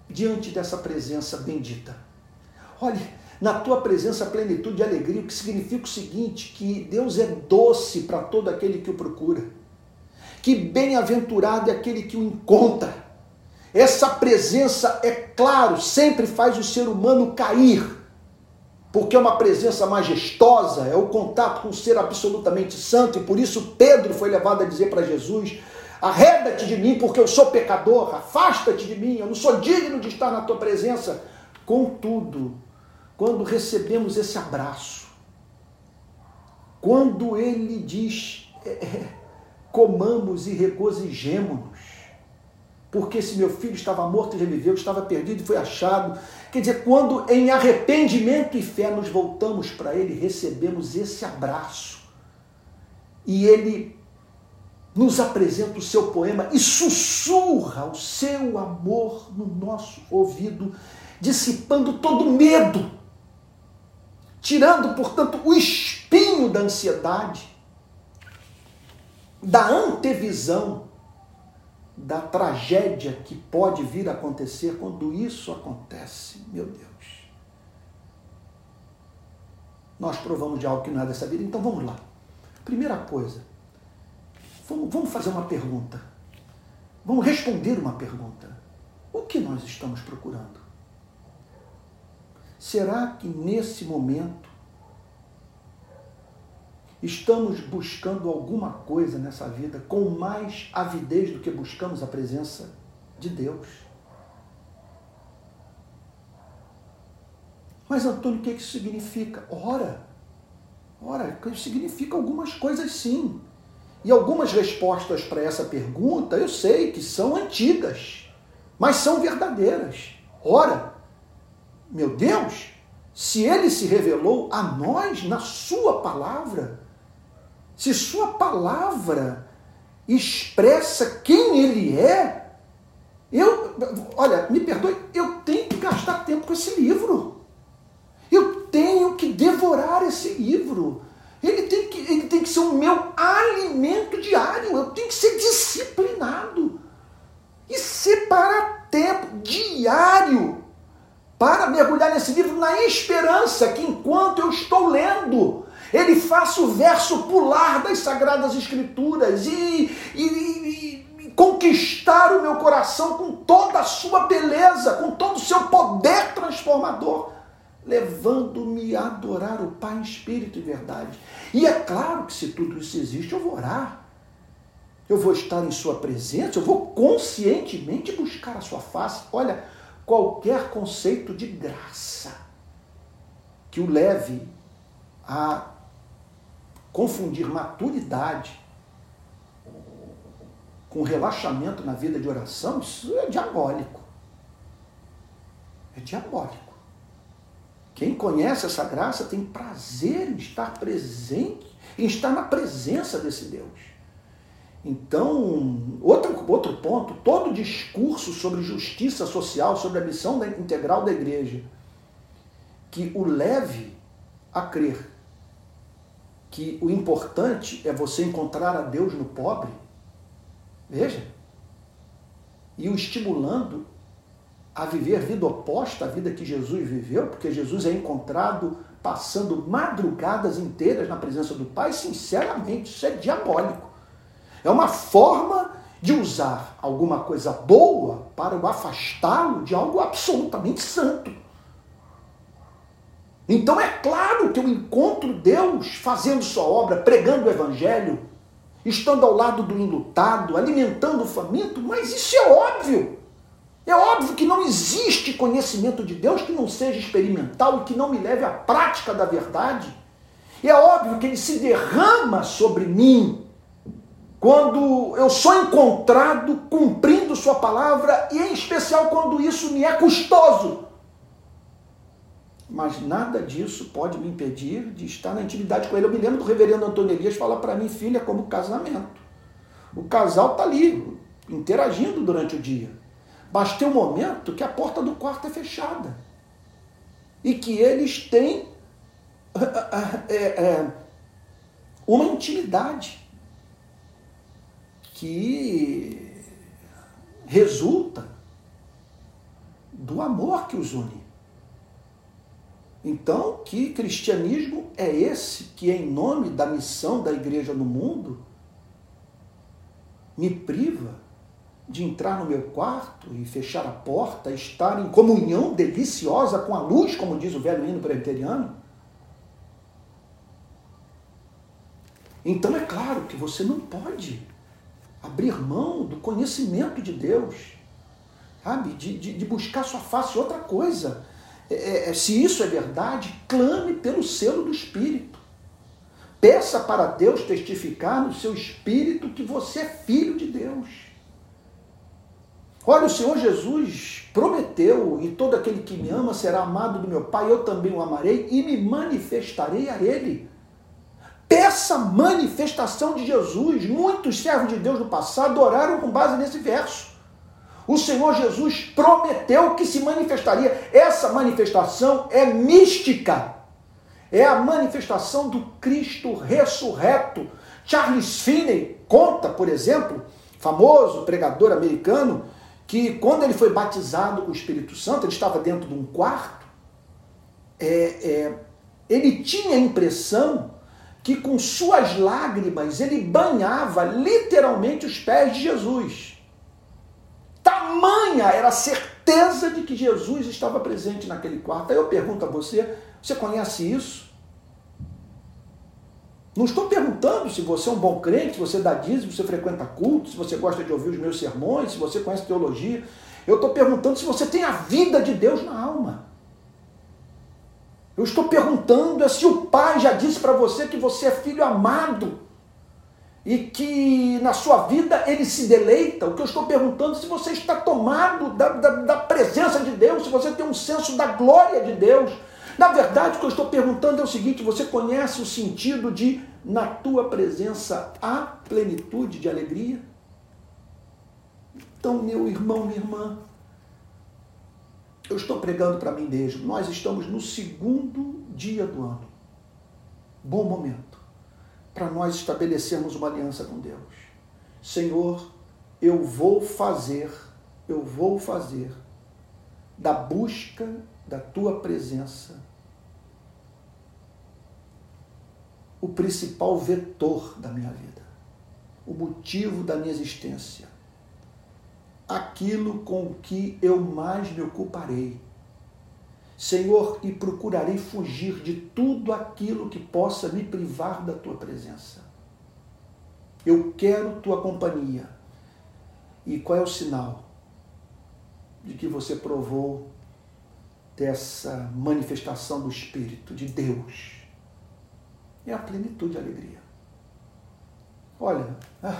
diante dessa presença bendita. Olha, na tua presença plenitude de alegria, o que significa o seguinte, que Deus é doce para todo aquele que o procura. Que bem-aventurado é aquele que o encontra. Essa presença, é claro, sempre faz o ser humano cair, porque é uma presença majestosa, é o contato com o ser absolutamente santo, e por isso Pedro foi levado a dizer para Jesus: Arreda-te de mim, porque eu sou pecador, afasta-te de mim, eu não sou digno de estar na tua presença. Contudo, quando recebemos esse abraço, quando ele diz, é, é, comamos e regozijemos-nos, porque esse meu filho estava morto e reviveu, estava perdido e foi achado. Quer dizer, quando em arrependimento e fé nos voltamos para ele, recebemos esse abraço. E ele nos apresenta o seu poema e sussurra o seu amor no nosso ouvido, dissipando todo medo tirando, portanto, o espinho da ansiedade, da antevisão da tragédia que pode vir a acontecer quando isso acontece. Meu Deus. Nós provamos de algo que não é dessa vida, então vamos lá. Primeira coisa, vamos, fazer uma pergunta. Vamos responder uma pergunta. O que nós estamos procurando? Será que nesse momento estamos buscando alguma coisa nessa vida com mais avidez do que buscamos a presença de Deus? Mas Antônio, o que isso significa? Ora, ora, isso significa algumas coisas sim. E algumas respostas para essa pergunta eu sei que são antigas, mas são verdadeiras. Ora, meu Deus, se ele se revelou a nós na sua palavra, se sua palavra expressa quem ele é, eu, olha, me perdoe, eu tenho que gastar tempo com esse livro. Eu tenho que devorar esse livro. Ele tem que, ele tem que ser o meu alimento diário. Eu tenho que ser disciplinado. E separar tempo diário para mergulhar nesse livro na esperança que enquanto eu estou lendo, ele faça o verso pular das Sagradas Escrituras e, e, e conquistar o meu coração com toda a sua beleza, com todo o seu poder transformador, levando-me a adorar o Pai espírito e verdade. E é claro que se tudo isso existe, eu vou orar. Eu vou estar em sua presença, eu vou conscientemente buscar a sua face. Olha, qualquer conceito de graça que o leve a confundir maturidade com relaxamento na vida de oração, isso é diabólico. É diabólico. Quem conhece essa graça tem prazer em estar presente, em estar na presença desse Deus. Então, outro, outro ponto, todo discurso sobre justiça social, sobre a missão integral da igreja, que o leve a crer que o importante é você encontrar a Deus no pobre, veja, e o estimulando a viver vida oposta à vida que Jesus viveu, porque Jesus é encontrado passando madrugadas inteiras na presença do Pai, sinceramente, isso é diabólico. É uma forma de usar alguma coisa boa para o afastá-lo de algo absolutamente santo. Então é claro que eu encontro Deus fazendo sua obra, pregando o evangelho, estando ao lado do enlutado, alimentando o faminto, mas isso é óbvio. É óbvio que não existe conhecimento de Deus que não seja experimental e que não me leve à prática da verdade. É óbvio que ele se derrama sobre mim quando eu sou encontrado cumprindo Sua palavra e, em especial, quando isso me é custoso. Mas nada disso pode me impedir de estar na intimidade com Ele. Eu me lembro do reverendo Antônio Elias falar para mim, filha, como casamento. O casal está ali, interagindo durante o dia. Mas tem um momento que a porta do quarto é fechada. E que eles têm é, é, uma intimidade que resulta do amor que os une. Então, que cristianismo é esse que, em nome da missão da igreja no mundo, me priva de entrar no meu quarto e fechar a porta, estar em comunhão deliciosa com a luz, como diz o velho hino presbiteriano? Então é claro que você não pode abrir mão do conhecimento de Deus, sabe? De, de, de buscar sua face. Outra coisa, é, é, é, se isso é verdade, clame pelo selo do Espírito. Peça para Deus testificar no seu espírito que você é filho de Deus. Olha, o Senhor Jesus prometeu, e todo aquele que me ama será amado do meu Pai, eu também o amarei e me manifestarei a ele. Peça manifestação de Jesus. Muitos servos de Deus no passado oraram com base nesse verso. O Senhor Jesus prometeu que se manifestaria. Essa manifestação é mística. É a manifestação do Cristo ressurreto. Charles Finney conta, por exemplo, famoso pregador americano, que quando ele foi batizado com o Espírito Santo, ele estava dentro de um quarto, é, é, ele tinha a impressão que com suas lágrimas ele banhava literalmente os pés de Jesus. Tamanha era a certeza de que Jesus estava presente naquele quarto. Aí eu pergunto a você: você conhece isso? Não estou perguntando se você é um bom crente, se você dá dízimo, se você frequenta culto, se você gosta de ouvir os meus sermões, se você conhece teologia. Eu estou perguntando se você tem a vida de Deus na alma. Eu estou perguntando é se o pai já disse para você que você é filho amado. E que na sua vida ele se deleita. O que eu estou perguntando é se você está tomado da, da, da, presença de Deus, se você tem um senso da glória de Deus. Na verdade, o que eu estou perguntando é o seguinte: você conhece o sentido de na tua presença há plenitude de alegria? Então, meu irmão, minha irmã, eu estou pregando para mim mesmo. Nós estamos no segundo dia do ano. Bom momento para nós estabelecermos uma aliança com Deus. Senhor, eu vou fazer, eu vou fazer da busca da tua presença o principal vetor da minha vida, o motivo da minha existência aquilo com o que eu mais me ocuparei. Senhor, e procurarei fugir de tudo aquilo que possa me privar da tua presença. Eu quero tua companhia. E qual é o sinal de que você provou dessa manifestação do Espírito de Deus? É a plenitude de alegria. Olha, *laughs*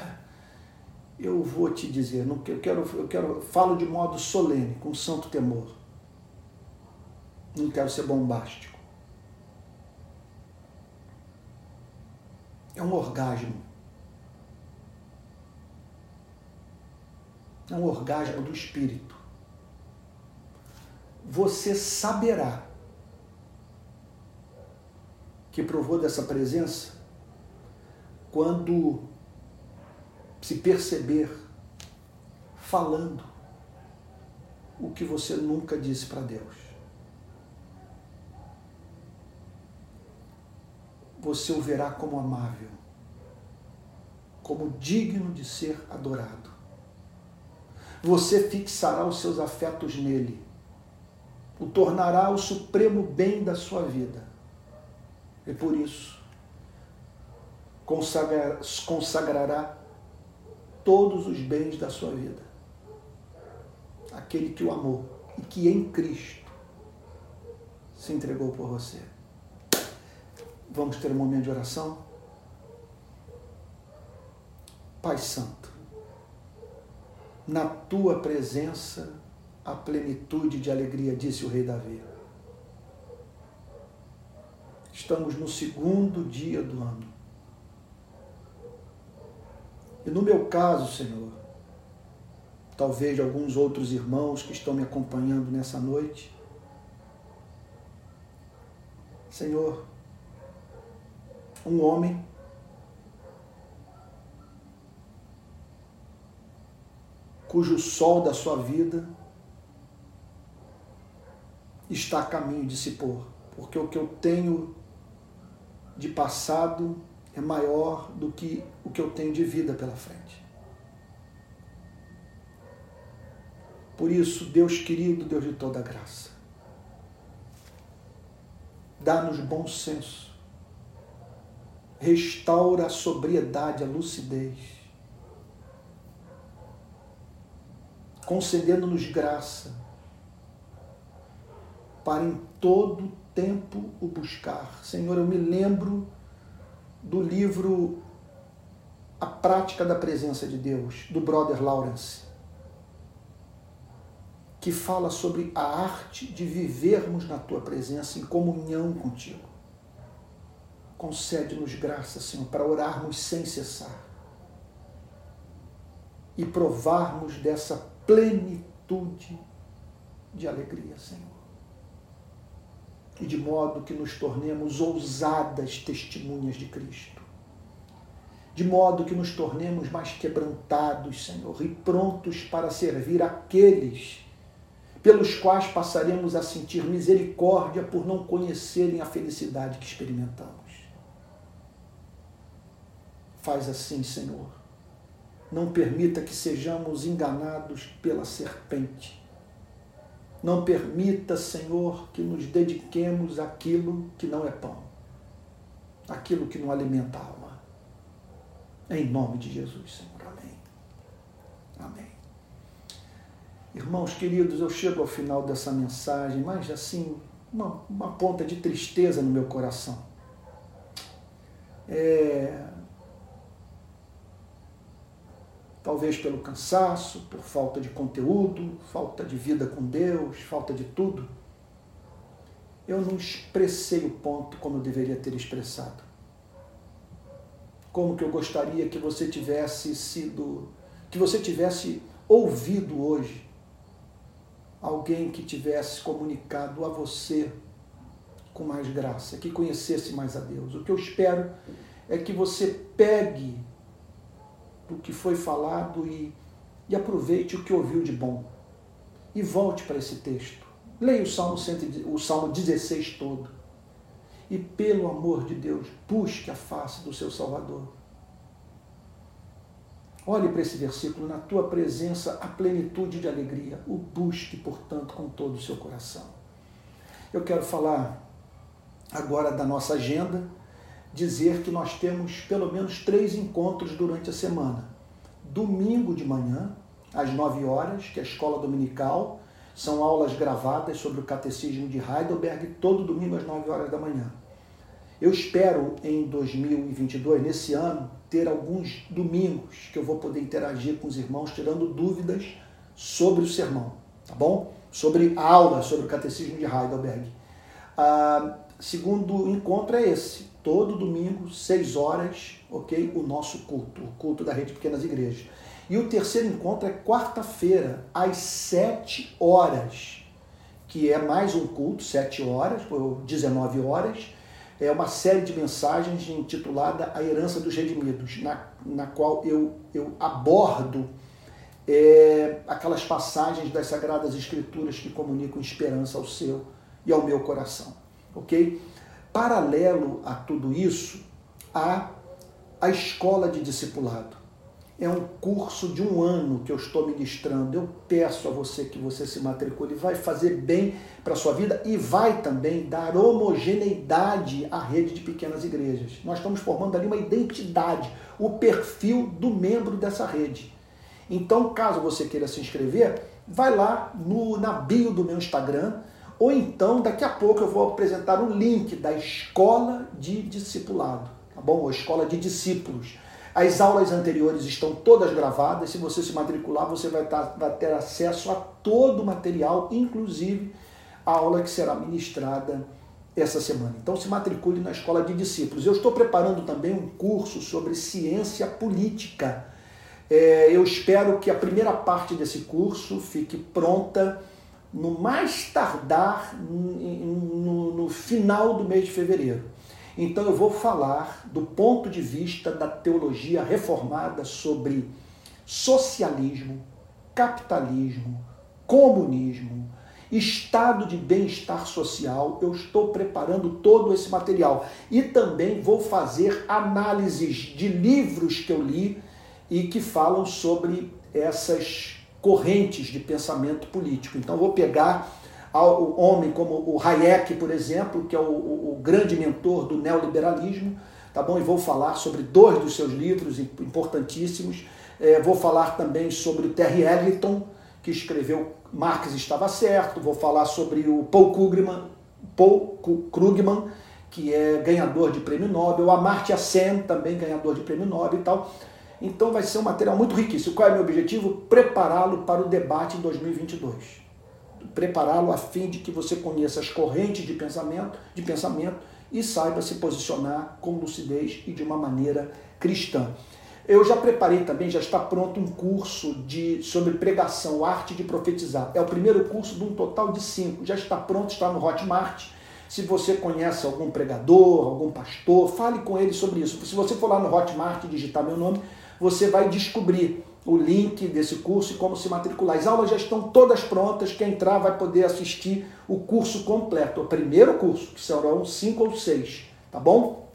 eu vou te dizer, eu quero, eu quero, falo de modo solene, com santo temor. Não quero ser bombástico. É um orgasmo. É um orgasmo do espírito. Você saberá que provou dessa presença quando se perceber falando o que você nunca disse para Deus. Você o verá como amável, como digno de ser adorado. Você fixará os seus afetos nele, o tornará o supremo bem da sua vida. E por isso, consagrará todos os bens da sua vida. Aquele que o amou e que em Cristo se entregou por você. Vamos ter um momento de oração? Pai Santo, na tua presença a plenitude de alegria, disse o rei Davi. Estamos no segundo dia do ano. E no meu caso, Senhor, talvez alguns outros irmãos que estão me acompanhando nessa noite, Senhor, um homem. Cujo sol da sua vida está a caminho de se pôr, porque o que eu tenho de passado é maior do que o que eu tenho de vida pela frente. Por isso, Deus querido, Deus de toda graça, dá-nos bom senso, restaura a sobriedade, a lucidez, concedendo-nos graça para em todo tempo o buscar. Senhor, eu me lembro do livro A Prática da Presença de Deus, do Brother Lawrence, que fala sobre a arte de vivermos na tua presença em comunhão contigo. Concede-nos graça, Senhor, para orarmos sem cessar e provarmos dessa plenitude de alegria, Senhor e de modo que nos tornemos ousadas testemunhas de Cristo. De modo que nos tornemos mais quebrantados, Senhor, e prontos para servir aqueles pelos quais passaremos a sentir misericórdia por não conhecerem a felicidade que experimentamos. Faz assim, Senhor. Não permita que sejamos enganados pela serpente não permita, Senhor, que nos dediquemos àquilo que não é pão, aquilo que não alimenta a alma. Em nome de Jesus, Senhor. Amém. Amém. Irmãos queridos, eu chego ao final dessa mensagem, mas assim, uma, uma ponta de tristeza no meu coração. É, talvez pelo cansaço, por falta de conteúdo, falta de vida com Deus, falta de tudo, eu não expressei o ponto como eu deveria ter expressado. Como que eu gostaria que você tivesse sido, que você tivesse ouvido hoje alguém que tivesse comunicado a você com mais graça, que conhecesse mais a Deus. O que eu espero é que você pegue do que foi falado e, e aproveite o que ouviu de bom. E volte para esse texto. Leia o Salmo, 100, o Salmo 16 todo. E, pelo amor de Deus, busque a face do seu Salvador. Olhe para esse versículo, na tua presença a plenitude de alegria. O busque, portanto, com todo o seu coração. Eu quero falar agora da nossa agenda, dizer que nós temos pelo menos três encontros durante a semana. Domingo de manhã, às 9 horas, que é a escola dominical, são aulas gravadas sobre o catecismo de Heidelberg, todo domingo às 9 horas da manhã. Eu espero em 2022, nesse ano, ter alguns domingos que eu vou poder interagir com os irmãos, tirando dúvidas sobre o sermão, tá bom? Sobre a aula, sobre o catecismo de Heidelberg. Ah, segundo encontro é esse, todo domingo, 6 horas, ok? O nosso culto, o culto da Rede Pequenas Igrejas. E o terceiro encontro é quarta-feira, às 7 horas, que é mais um culto, 7 horas, ou 19 horas, é uma série de mensagens intitulada A Herança dos Redimidos, na, na qual eu, eu abordo é, aquelas passagens das Sagradas Escrituras que comunicam esperança ao seu e ao meu coração. Ok? Paralelo a tudo isso, há a escola de discipulado é um curso de um ano que eu estou ministrando. Eu peço a você que você se matricule, vai fazer bem para a sua vida e vai também dar homogeneidade à rede de pequenas igrejas. Nós estamos formando ali uma identidade, o perfil do membro dessa rede. Então, caso você queira se inscrever, vai lá no, na bio do meu Instagram, ou então daqui a pouco eu vou apresentar o link da escola de discipulado, tá bom? Ou escola de discípulos as aulas anteriores estão todas gravadas. Se você se matricular, você vai, tá, vai ter acesso a todo o material, inclusive a aula que será ministrada essa semana. Então se matricule na Escola de Discípulos. Eu estou preparando também um curso sobre ciência política. É, eu espero que a primeira parte desse curso fique pronta no mais tardar no, no final do mês de fevereiro. Então eu vou falar do ponto de vista da teologia reformada sobre socialismo, capitalismo, comunismo, estado de bem-estar social. Eu estou preparando todo esse material e também vou fazer análises de livros que eu li e que falam sobre essas correntes de pensamento político. Então vou pegar ao homem como o Hayek, por exemplo, que é o, o, o grande mentor do neoliberalismo, tá bom? E vou falar sobre dois dos seus livros importantíssimos. É, vou falar também sobre o Terry Egerton, que escreveu Marx estava certo. Vou falar sobre o Paul Krugman, Paul Krugman que é ganhador de prêmio Nobel, Amartya Sen, também ganhador de prêmio Nobel e tal. Então vai ser um material muito riquíssimo. Qual é o meu objetivo? Prepará-lo para o debate em 2022 prepará-lo a fim de que você conheça as correntes de pensamento, de pensamento e saiba se posicionar com lucidez e de uma maneira cristã. Eu já preparei também, já está pronto um curso de, sobre pregação, arte de profetizar. É o primeiro curso de um total de cinco. Já está pronto, está no Hotmart. Se você conhece algum pregador, algum pastor, fale com ele sobre isso. Se você for lá no Hotmart e digitar meu nome, você vai descobrir o link desse curso e como se matricular. As aulas já estão todas prontas, quem entrar vai poder assistir o curso completo, o primeiro curso, que serão cinco ou seis, tá bom?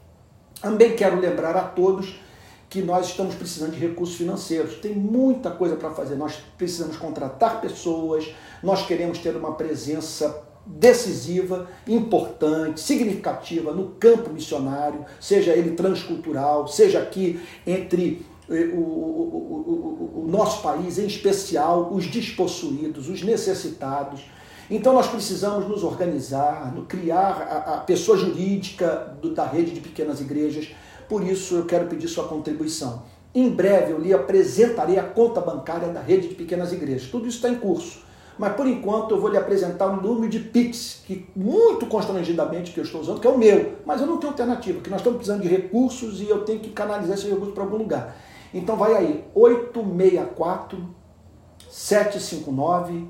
Também quero lembrar a todos que nós estamos precisando de recursos financeiros. Tem muita coisa para fazer. Nós precisamos contratar pessoas, nós queremos ter uma presença decisiva, importante, significativa no campo missionário, seja ele transcultural, seja aqui entre o, o, o, o nosso país, em especial os despossuídos, os necessitados. Então nós precisamos nos organizar, criar a, a pessoa jurídica do, da rede de pequenas igrejas. Por isso eu quero pedir sua contribuição. Em breve eu lhe apresentarei a conta bancária da rede de pequenas igrejas. Tudo isso está em curso. Mas por enquanto eu vou lhe apresentar um número de Pix, que muito constrangidamente que eu estou usando, que é o meu. Mas eu não tenho alternativa, porque nós estamos precisando de recursos e eu tenho que canalizar esses recursos para algum lugar. Então vai aí, 864 759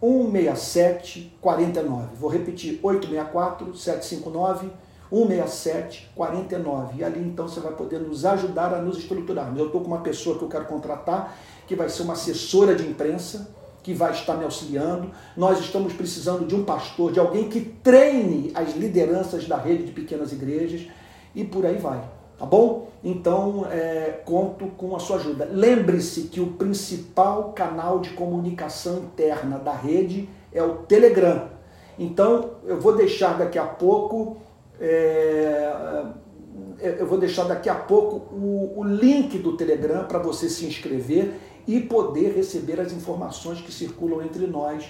167 49. Vou repetir, 864 759 167 49. E ali então você vai poder nos ajudar a nos estruturar. Eu estou com uma pessoa que eu quero contratar, que vai ser uma assessora de imprensa, que vai estar me auxiliando. Nós estamos precisando de um pastor, de alguém que treine as lideranças da rede de pequenas igrejas e por aí vai. Tá bom? Então, é, conto com a sua ajuda. Lembre-se que o principal canal de comunicação interna da rede é o Telegram. Então, eu vou deixar daqui a pouco. É, é eu vou deixar daqui a pouco o, o link do Telegram para você se inscrever e poder receber as informações que circulam entre nós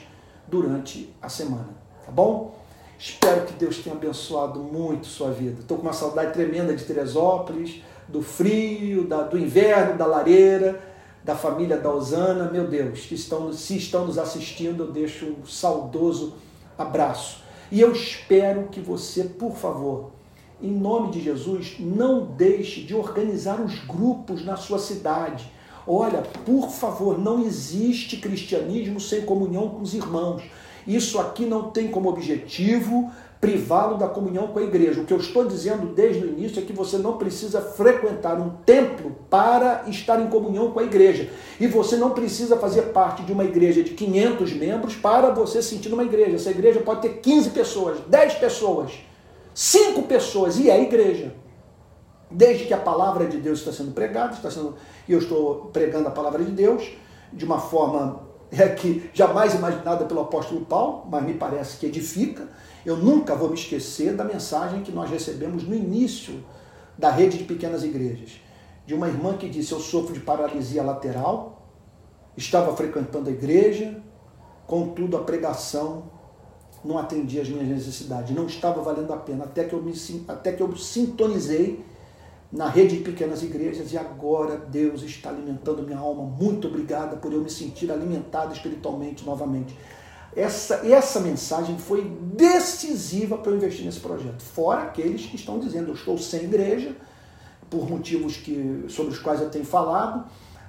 durante a semana. Tá bom? Espero que Deus tenha abençoado muito sua vida. Estou com uma saudade tremenda de Teresópolis, do frio, da, do inverno, da lareira, da família da Osana. Meu Deus, que estão, se estão nos assistindo, eu deixo um saudoso abraço. E eu espero que você, por favor, em nome de Jesus, não deixe de organizar os grupos na sua cidade. Olha, por favor, não existe cristianismo sem comunhão com os irmãos. Isso aqui não tem como objetivo privá-lo da comunhão com a igreja. O que eu estou dizendo desde o início é que você não precisa frequentar um templo para estar em comunhão com a igreja. E você não precisa fazer parte de uma igreja de 500 membros para você sentir uma igreja. Essa igreja pode ter 15 pessoas, 10 pessoas, 5 pessoas e é igreja. Desde que a palavra de Deus está sendo pregada, está sendo, e eu estou pregando a palavra de Deus de uma forma é que jamais imaginada pelo apóstolo Paulo, mas me parece que edifica. Eu nunca vou me esquecer da mensagem que nós recebemos no início da rede de pequenas igrejas, de uma irmã que disse: Eu sofro de paralisia lateral, estava frequentando a igreja, contudo a pregação não atendia às minhas necessidades, não estava valendo a pena, até que eu, me, até que eu sintonizei na rede de pequenas igrejas e agora Deus está alimentando minha alma. Muito obrigada por eu me sentir alimentado espiritualmente novamente. Essa, essa mensagem foi decisiva para eu investir nesse projeto. Fora aqueles que estão dizendo eu estou sem igreja, por motivos que, sobre os quais eu tenho falado,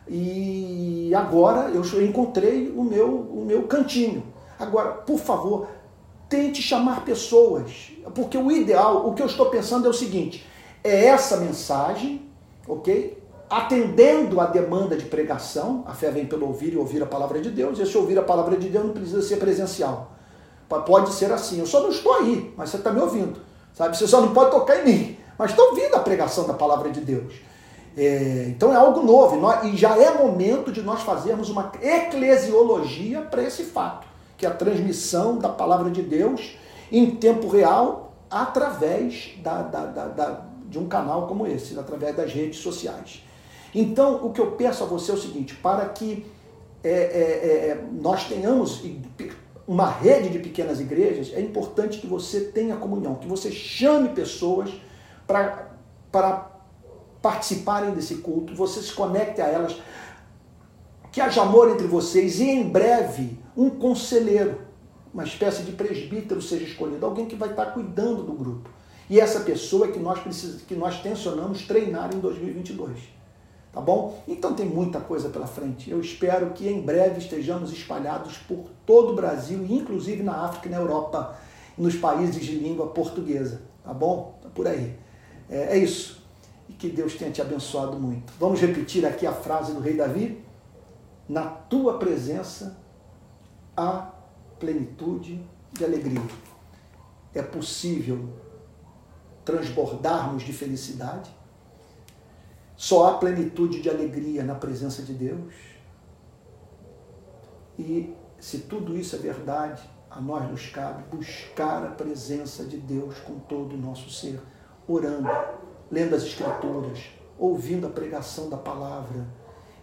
e agora eu encontrei o meu, o meu cantinho. Agora, por favor, tente chamar pessoas, porque o ideal, o que eu estou pensando é o seguinte: é essa mensagem, ok? Atendendo a demanda de pregação, a fé vem pelo ouvir e ouvir a palavra de Deus, e se ouvir a palavra de Deus não precisa ser presencial. Pode ser assim, eu só não estou aí, mas você está me ouvindo, sabe? Você só não pode tocar em mim, mas está ouvindo a pregação da palavra de Deus. É, então é algo novo e já é momento de nós fazermos uma eclesiologia para esse fato, que é a transmissão da palavra de Deus em tempo real através da, da, da, da de um canal como esse, através das redes sociais. Então, o que eu peço a você é o seguinte: para que é, é, é, é nós tenhamos uma rede de pequenas igrejas, é importante que você tenha comunhão, que você chame pessoas para participarem desse culto, você se conecte a elas, que haja amor entre vocês e em breve um conselheiro, uma espécie de presbítero seja escolhido, alguém que vai estar cuidando do grupo. E essa pessoa é que nós precisamos, que nós tensionamos treinar em 2022. Tá bom? Então tem muita coisa pela frente. Eu espero que em breve estejamos espalhados por todo o Brasil, inclusive na África e na Europa, nos países de língua portuguesa. Tá bom? Tá por aí. É, é isso. E que Deus tenha te abençoado muito. Vamos repetir aqui a frase do rei Davi? Na tua presença há plenitude de alegria. É possível transbordarmos de felicidade. Só há plenitude de alegria na presença de Deus. E se tudo isso é verdade, a nós nos cabe buscar a presença de Deus com todo o nosso ser, orando, lendo as Escrituras, ouvindo a pregação da palavra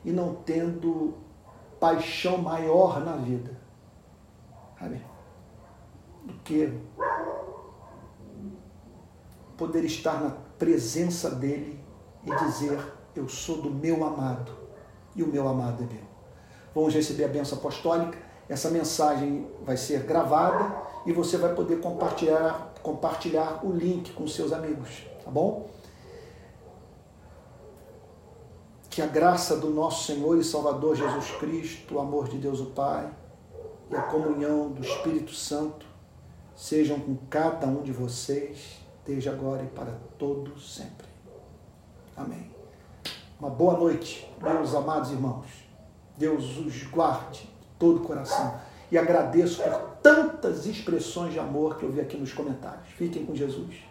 e não tendo paixão maior na vida sabe? do que poder estar na presença dele e dizer: eu sou do meu amado e o meu amado é meu. Vamos receber a benção apostólica. Essa mensagem vai ser gravada e você vai poder compartilhar, compartilhar o link com seus amigos, tá bom? Que a graça do nosso Senhor e Salvador Jesus Cristo, o amor de Deus o Pai e a comunhão do Espírito Santo sejam com cada um de vocês, desde agora e para todo sempre. Amém. Uma boa noite, meus amados irmãos. Deus os guarde de todo o coração. E agradeço por tantas expressões de amor que eu vi aqui nos comentários. Fiquem com Jesus.